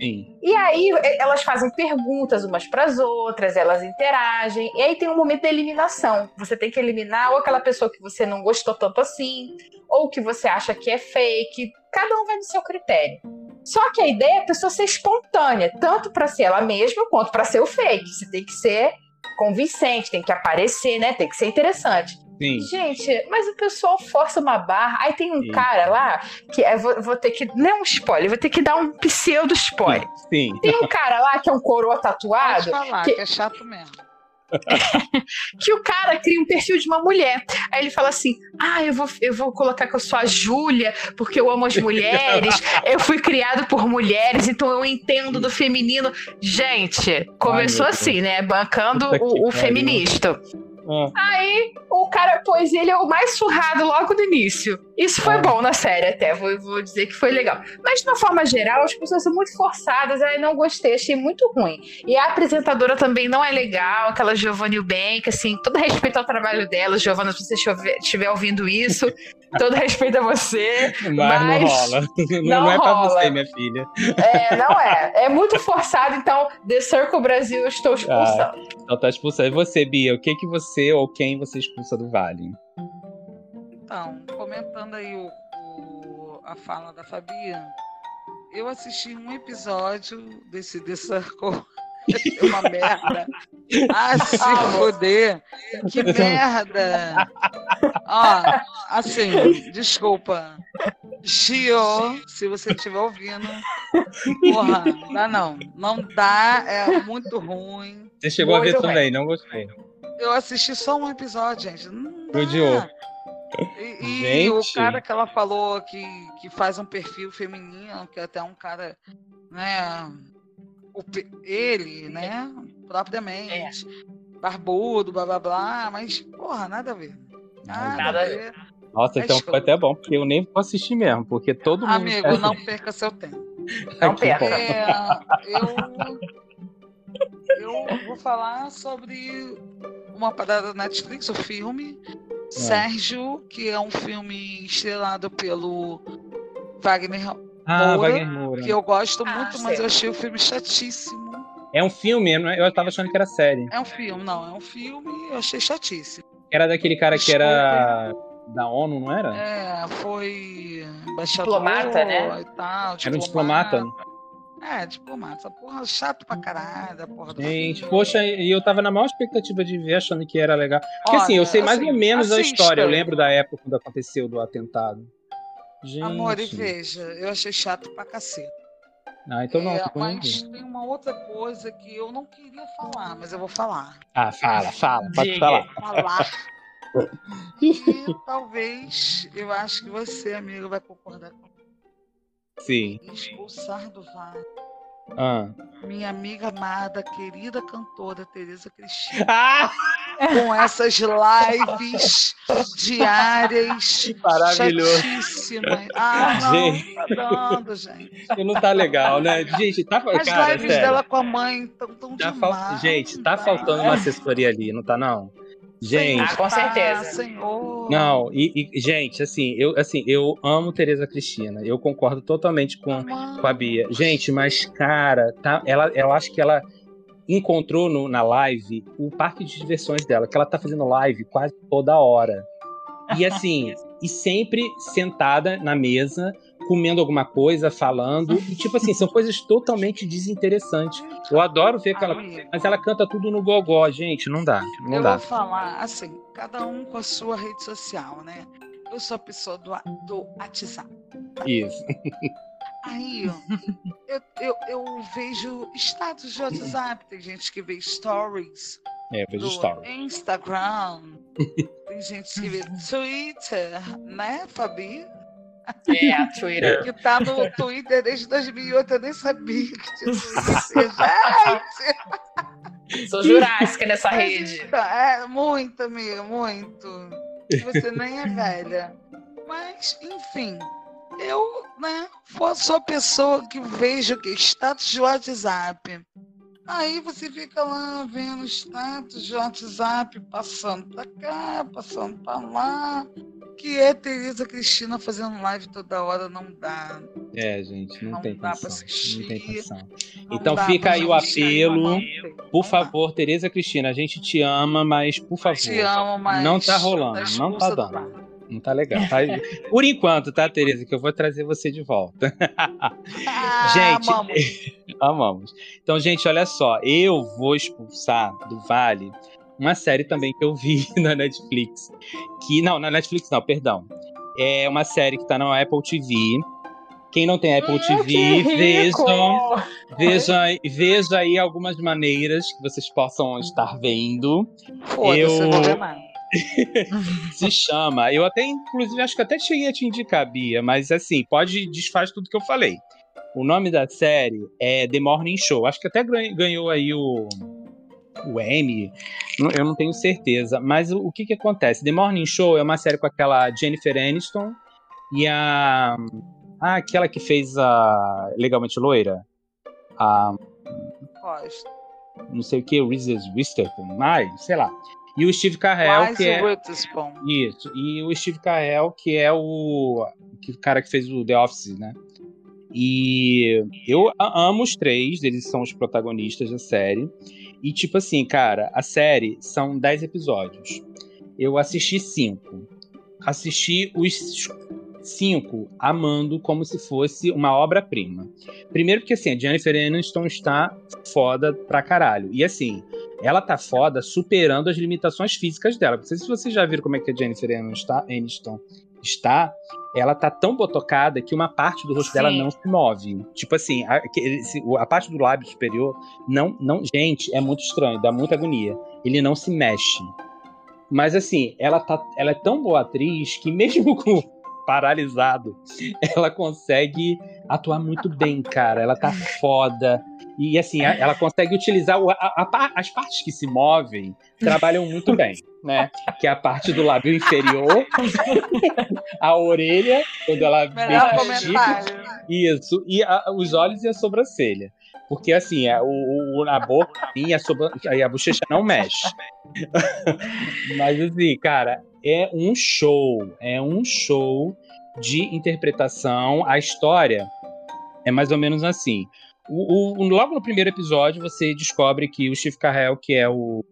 Sim. E aí elas fazem perguntas umas para as outras, elas interagem, e aí tem um momento da eliminação. Você tem que eliminar ou aquela pessoa que você não gostou tanto assim, ou que você acha que é fake. Cada um vai no seu critério. Só que a ideia é a pessoa ser espontânea, tanto para ser ela mesma quanto para ser o fake. Você tem que ser convincente, tem que aparecer, né? Tem que ser interessante. Sim. Gente, mas o pessoal força uma barra. Aí tem um Sim. cara lá que é, vou, vou, ter que. Não é um spoiler, vou ter que dar um pseudo spoiler. Sim. Tem um cara lá que é um coroa tatuado. Pode falar, que, que é chato mesmo. [LAUGHS] que o cara cria um perfil de uma mulher. Aí ele fala assim: Ah, eu vou, eu vou colocar que eu sou a Júlia, porque eu amo as mulheres, eu fui criado por mulheres, então eu entendo do feminino. Gente, começou Ai, assim, né? Bancando o, o feminista. Ah. Aí o cara pôs ele é o mais surrado logo no início. Isso foi ah. bom na série, até, vou, vou, dizer que foi legal. Mas de uma forma geral, as pessoas são muito forçadas, aí não gostei, achei muito ruim. E a apresentadora também não é legal, aquela Giovanni Bank, assim, todo respeito ao trabalho dela, Giovanna, se você estiver ouvindo isso, [LAUGHS] todo respeito a você. Mas, mas não rola. [LAUGHS] Não, não, não é rola. pra você, minha filha. É, não é. É muito forçado, então, The Circle Brasil, eu estou expulsando. Ah, então tá expulsando. E você, Bia, o que que você ou quem você expulsa do Vale? Então, comentando aí o, o, a fala da Fabiana, eu assisti um episódio desse The Circle é uma merda. Ah, [LAUGHS] se foder. Que merda. Ó, assim, desculpa. Gio, se você estiver ouvindo, porra, dá não. Não dá, é muito ruim. Você chegou muito a ver ruim. também, não gostei. Eu assisti só um episódio, gente. Não E, e o cara que ela falou que, que faz um perfil feminino, que é até um cara, né, o, ele, né? Propriamente. É. Barbudo, blá blá blá, mas, porra, nada a ver. Nada, nada a ver. Nossa, então foi até bom, porque eu nem vou assistir mesmo, porque todo mundo. Amigo, não perca seu tempo. Não perca. É, eu, eu vou falar sobre uma parada da Netflix, o filme. É. Sérgio, que é um filme estrelado pelo Wagner ah, Moura, Moura. que eu gosto ah, muito, mas eu achei o filme chatíssimo. É um filme? Eu tava achando que era série. É um filme, não, é um filme, eu achei chatíssimo. Era daquele cara Desculpa. que era da ONU, não era? É, foi diplomata, né? E tal, era um diplomata. É, diplomata. Essa porra chato pra caralho, da porra do Gente, filme. poxa, e eu tava na maior expectativa de ver, achando que era legal. Porque Olha, assim, eu sei mais assim, ou menos assista. a história. Eu lembro da época quando aconteceu do atentado. Gente. Amor, e veja, eu achei chato pra caceta. Ah, então não. É, mas tem uma outra coisa que eu não queria falar, mas eu vou falar. Ah, fala, fala, pode falar. Falar. [LAUGHS] e talvez, eu acho que você, amigo, vai concordar comigo. Sim. Expulsar do ah. Minha amiga amada, querida cantora Tereza Cristina. [LAUGHS] Ah! Com essas lives diárias. Maravilhoso. Ah, não, gente. tá dando, gente. Não tá legal, né? Gente, tá As cara, lives sério. dela com a mãe estão tão tá demais. Fal... Gente, tá faltando uma assessoria ali, não tá não? Gente. Ah, com certeza. Ah, senhor. Não, e, e, gente, assim, eu assim, eu amo Tereza Cristina. Eu concordo totalmente com, com a Bia. Gente, mas, cara, tá, ela, ela acho que ela encontrou no, na live o parque de diversões dela, que ela tá fazendo live quase toda hora. E assim, e sempre sentada na mesa, comendo alguma coisa, falando. E, tipo assim, são coisas totalmente desinteressantes. Eu adoro ver aquela. Mas ela canta tudo no gogó, gente. Não dá. Não eu dá. vou falar, assim, cada um com a sua rede social, né? Eu sou a pessoa do, do WhatsApp. Isso. Aí, eu, eu, eu vejo status de WhatsApp, tem gente que vê stories. É, eu vejo do stories. Instagram. tem gente que vê Twitter, né, Fabi? É, Twitter. Que tá no Twitter desde 2008, eu nem sabia que tinha Twitter. [LAUGHS] Gente! Sou jurássica nessa rede. É, muito, amiga, muito. Você nem é velha. Mas, enfim, eu, né, sou a pessoa que vejo que status de WhatsApp. Aí você fica lá vendo status de WhatsApp passando pra cá, passando pra lá. Que é Tereza Cristina fazendo live toda hora, não dá. É, gente, não, Não tem dá condição. assistir. Não tem condição. Não Então fica aí o apelo. Por favor, Tereza Cristina, a gente te ama, mas por favor. Te amo, mas. Não tá rolando, não tá dando. Não tá legal. Tá? Por enquanto, tá, Tereza? Que eu vou trazer você de volta. Ah, Gente, amamos. [LAUGHS] Amamos. Então, gente, olha só. Eu vou expulsar do Vale uma série também que eu vi [LAUGHS] na Netflix. Que, não, na Netflix não, perdão. É uma série que tá na Apple TV. Quem não tem Apple Hum, TV, rico! vejam, vejam, aí- [LAUGHS] veja aí algumas maneiras que vocês possam estar vendo. Eu-. [LAUGHS] Se chama. Eu até, inclusive, acho que até cheguei a te indicar, Bia, mas assim, pode desfaz tudo que eu falei. O nome da série é The Morning Show. Acho que até ganhou aí o, o. Não- Eu não tenho certeza. Mas o, que que acontece? The Morning Show é uma série com aquela Jennifer Aniston e a. Ah, aquela que fez a Legalmente Loira. A. Não sei o que, Reese Witherspoon. Ai, sei lá. E o Steve Carell, Mais que é. Witherspoon. Isso. E o Steve Carell, que é o, que, o cara que fez o The Office, né? E eu amo os três, eles são os protagonistas da série. E, tipo assim, cara, a série são 10 episódios. Eu assisti cinco. Assisti os cinco amando como se fosse uma obra-prima. Primeiro porque, assim, a Jennifer Aniston está foda pra caralho. E, assim, ela tá foda superando as limitações físicas dela. Não sei se vocês já viram como é que a Jennifer Aniston está. Ela tá tão botocada que uma parte do rosto Sim. dela não se move. Tipo assim, a, a parte do lábio superior não, não. Gente, é muito estranho, dá muita agonia. Ele não se mexe. Mas assim, ela, tá, ela é tão boa atriz que mesmo [LAUGHS] com paralisado, ela consegue atuar muito bem, cara. Ela tá foda. E assim, a- ela consegue utilizar a- a as partes que se movem, trabalham muito bem, né? Que é a parte do lábio inferior, [LAUGHS] a orelha, quando ela Melhor meio isso, e a- os olhos e a sobrancelha. Porque assim, é, o, o- a boca e a, sobra- e a bochecha não mexe. [LAUGHS] Mas assim, cara, é um show. É um show de interpretação. A história é mais ou menos assim. O, o- logo no primeiro episódio, você descobre que o Steve Carell, que é o,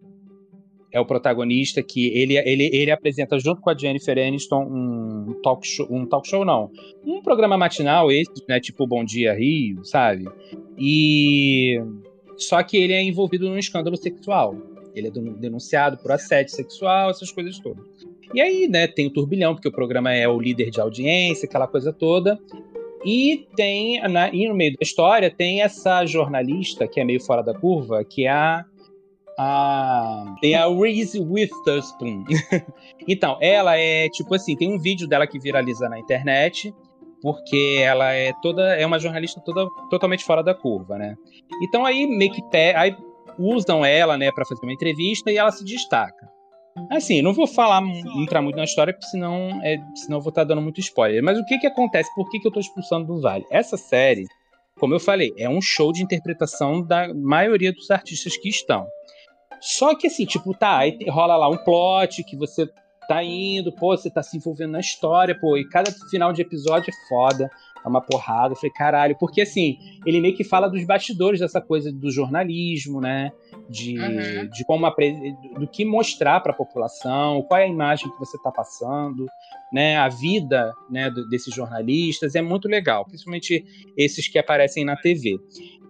é o protagonista, que ele, ele, ele apresenta junto com a Jennifer Aniston um talk show, um talk show não, um programa matinal esse, né, tipo Bom Dia Rio, sabe? E só que ele é envolvido num escândalo sexual. Ele é denu- denunciado por assédio sexual, essas coisas todas. E aí, né, tem o turbilhão, porque o programa é o líder de audiência, aquela coisa toda. E tem, na, e no meio da história, tem essa jornalista que é meio fora da curva, que é a. a tem a Reese Witherspoon. [LAUGHS] então, ela é tipo assim: tem um vídeo dela que viraliza na internet, porque ela é toda. É uma jornalista toda, totalmente fora da curva, né? Então aí meio que aí usam ela, né, para fazer uma entrevista e ela se destaca. Assim, não vou falar, entrar muito na história, porque senão, é, senão eu vou estar dando muito spoiler. Mas o que que acontece? Por que, que eu tô expulsando do Vale? Essa série, como eu falei, é um show de interpretação da maioria dos artistas que estão. Só que assim, tipo, tá, aí rola lá um plot que você tá indo, pô, você tá se envolvendo na história, pô, e cada final de episódio é foda, é uma porrada. Eu falei, caralho, porque assim, ele meio que fala dos bastidores dessa coisa do jornalismo, né? De, uhum. de como do que mostrar para a população, qual é a imagem que você está passando, né, a vida né, desses jornalistas é muito legal, principalmente esses que aparecem na TV.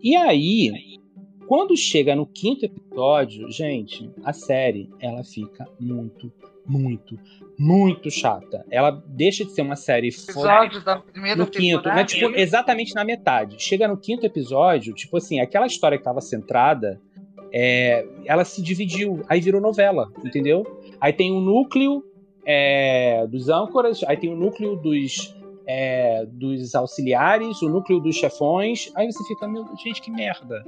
E aí, quando chega no quinto episódio, gente, a série ela fica muito, muito, muito chata. Ela deixa de ser uma série episódio da primeira no quinto, né? Tipo, exatamente na metade. Chega no quinto episódio, tipo assim, aquela história que estava centrada, é, ela se dividiu, aí virou novela, entendeu? Aí tem o um núcleo é, dos âncoras, aí tem o um núcleo dos é, dos auxiliares, o núcleo dos chefões. Aí você fica, meu, gente, que merda.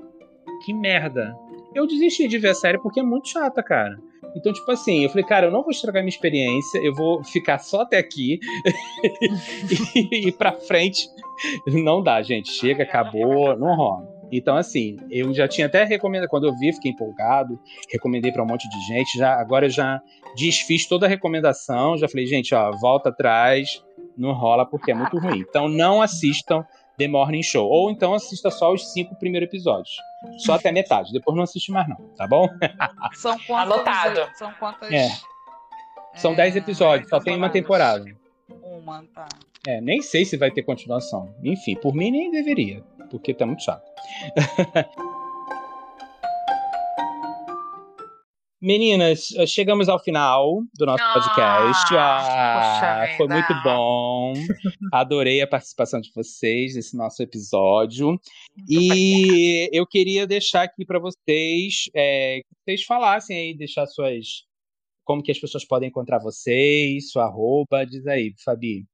Que merda. Eu desisti de ver a série porque é muito chata, cara. Então, tipo assim, eu falei, cara, eu não vou estragar minha experiência, eu vou ficar só até aqui [LAUGHS] e ir pra frente. Não dá, gente. Chega, acabou, não rola. Então, assim, eu já tinha até recomendado, quando eu vi, fiquei empolgado, recomendei para um monte de gente. Já, agora eu já desfiz toda a recomendação, já falei, gente, ó, volta atrás, não rola porque é muito ruim. Então, não assistam The Morning Show. Ou então assista só os cinco primeiros episódios. Só até metade. Depois não assiste mais, não, tá bom? [LAUGHS] São quantas? Anotado. São quantas? É. São é, dez episódios, só tem uma temporada. Uma, tá. É, nem sei se vai ter continuação. Enfim, por mim nem deveria, porque tá muito chato. [LAUGHS] Meninas, chegamos ao final do nosso ah, podcast. Ah, foi muito bom. Adorei a participação de vocês nesse nosso episódio. e eu queria deixar aqui para vocês é, que vocês falassem aí, deixar suas. Como que as pessoas podem encontrar vocês, sua arroba. Diz aí, Fabi.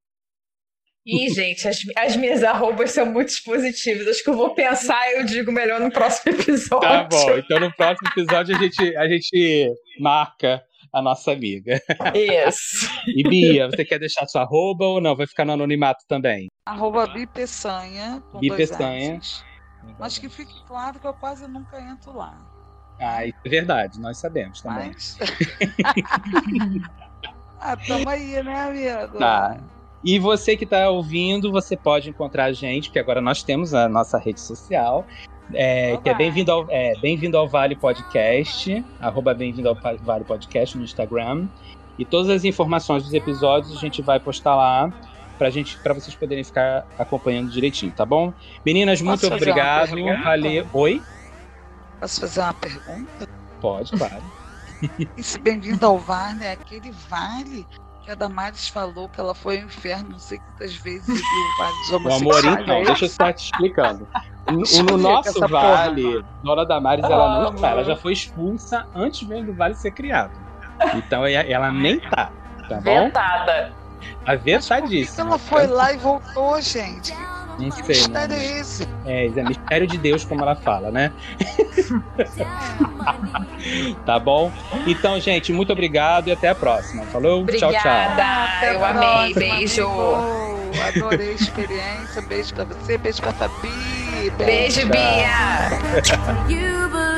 Ih, gente, as, as minhas arrobas são muito expositivas. Acho que eu vou pensar e eu digo melhor no próximo [LAUGHS] episódio. Tá bom, então no próximo episódio a gente, a gente marca a nossa amiga. Isso. E Bia, você quer deixar sua arroba ou não? Vai ficar no anonimato também? Arroba Bipeçanha. Bipeçanha. Mas que fique claro que eu quase nunca entro lá. Ah, isso é verdade, nós sabemos também. Mas... [LAUGHS] ah, tamo aí, né, amigo? Tá. E você que está ouvindo, você pode encontrar a gente, porque agora nós temos a nossa rede social, é, que é bem-vindo ao, é, bem ao Vale Podcast, arroba bem-vindo ao Vale Podcast no Instagram. E todas as informações dos episódios a gente vai postar lá pra gente, para vocês poderem ficar acompanhando direitinho, tá bom? Meninas, muito obrigado. Valeu. Oi? Posso fazer uma pergunta? Pode, claro. Esse bem-vindo ao Vale é aquele vale que a Damares falou que ela foi ao inferno não sei quantas vezes e viu vários homossexuais. O amor, então, deixa eu estar te explicando. No, no nosso vale, Dona Damares, ela não está, ela já foi expulsa antes mesmo do vale ser criado. Então ela nem tá, tá bom? Vetada. A vetadíssima. Ela foi lá e voltou, gente. Não que sei. mistério não. é esse? É, é mistério de Deus, como ela fala, né? [LAUGHS] tá bom? Então, gente, muito obrigado e até a próxima. Falou? Obrigada. Tchau, tchau. Eu amei. Beijo. Adorei a experiência. Beijo pra você, beijo pra Fabi. Beijo, beijo Bia. [LAUGHS]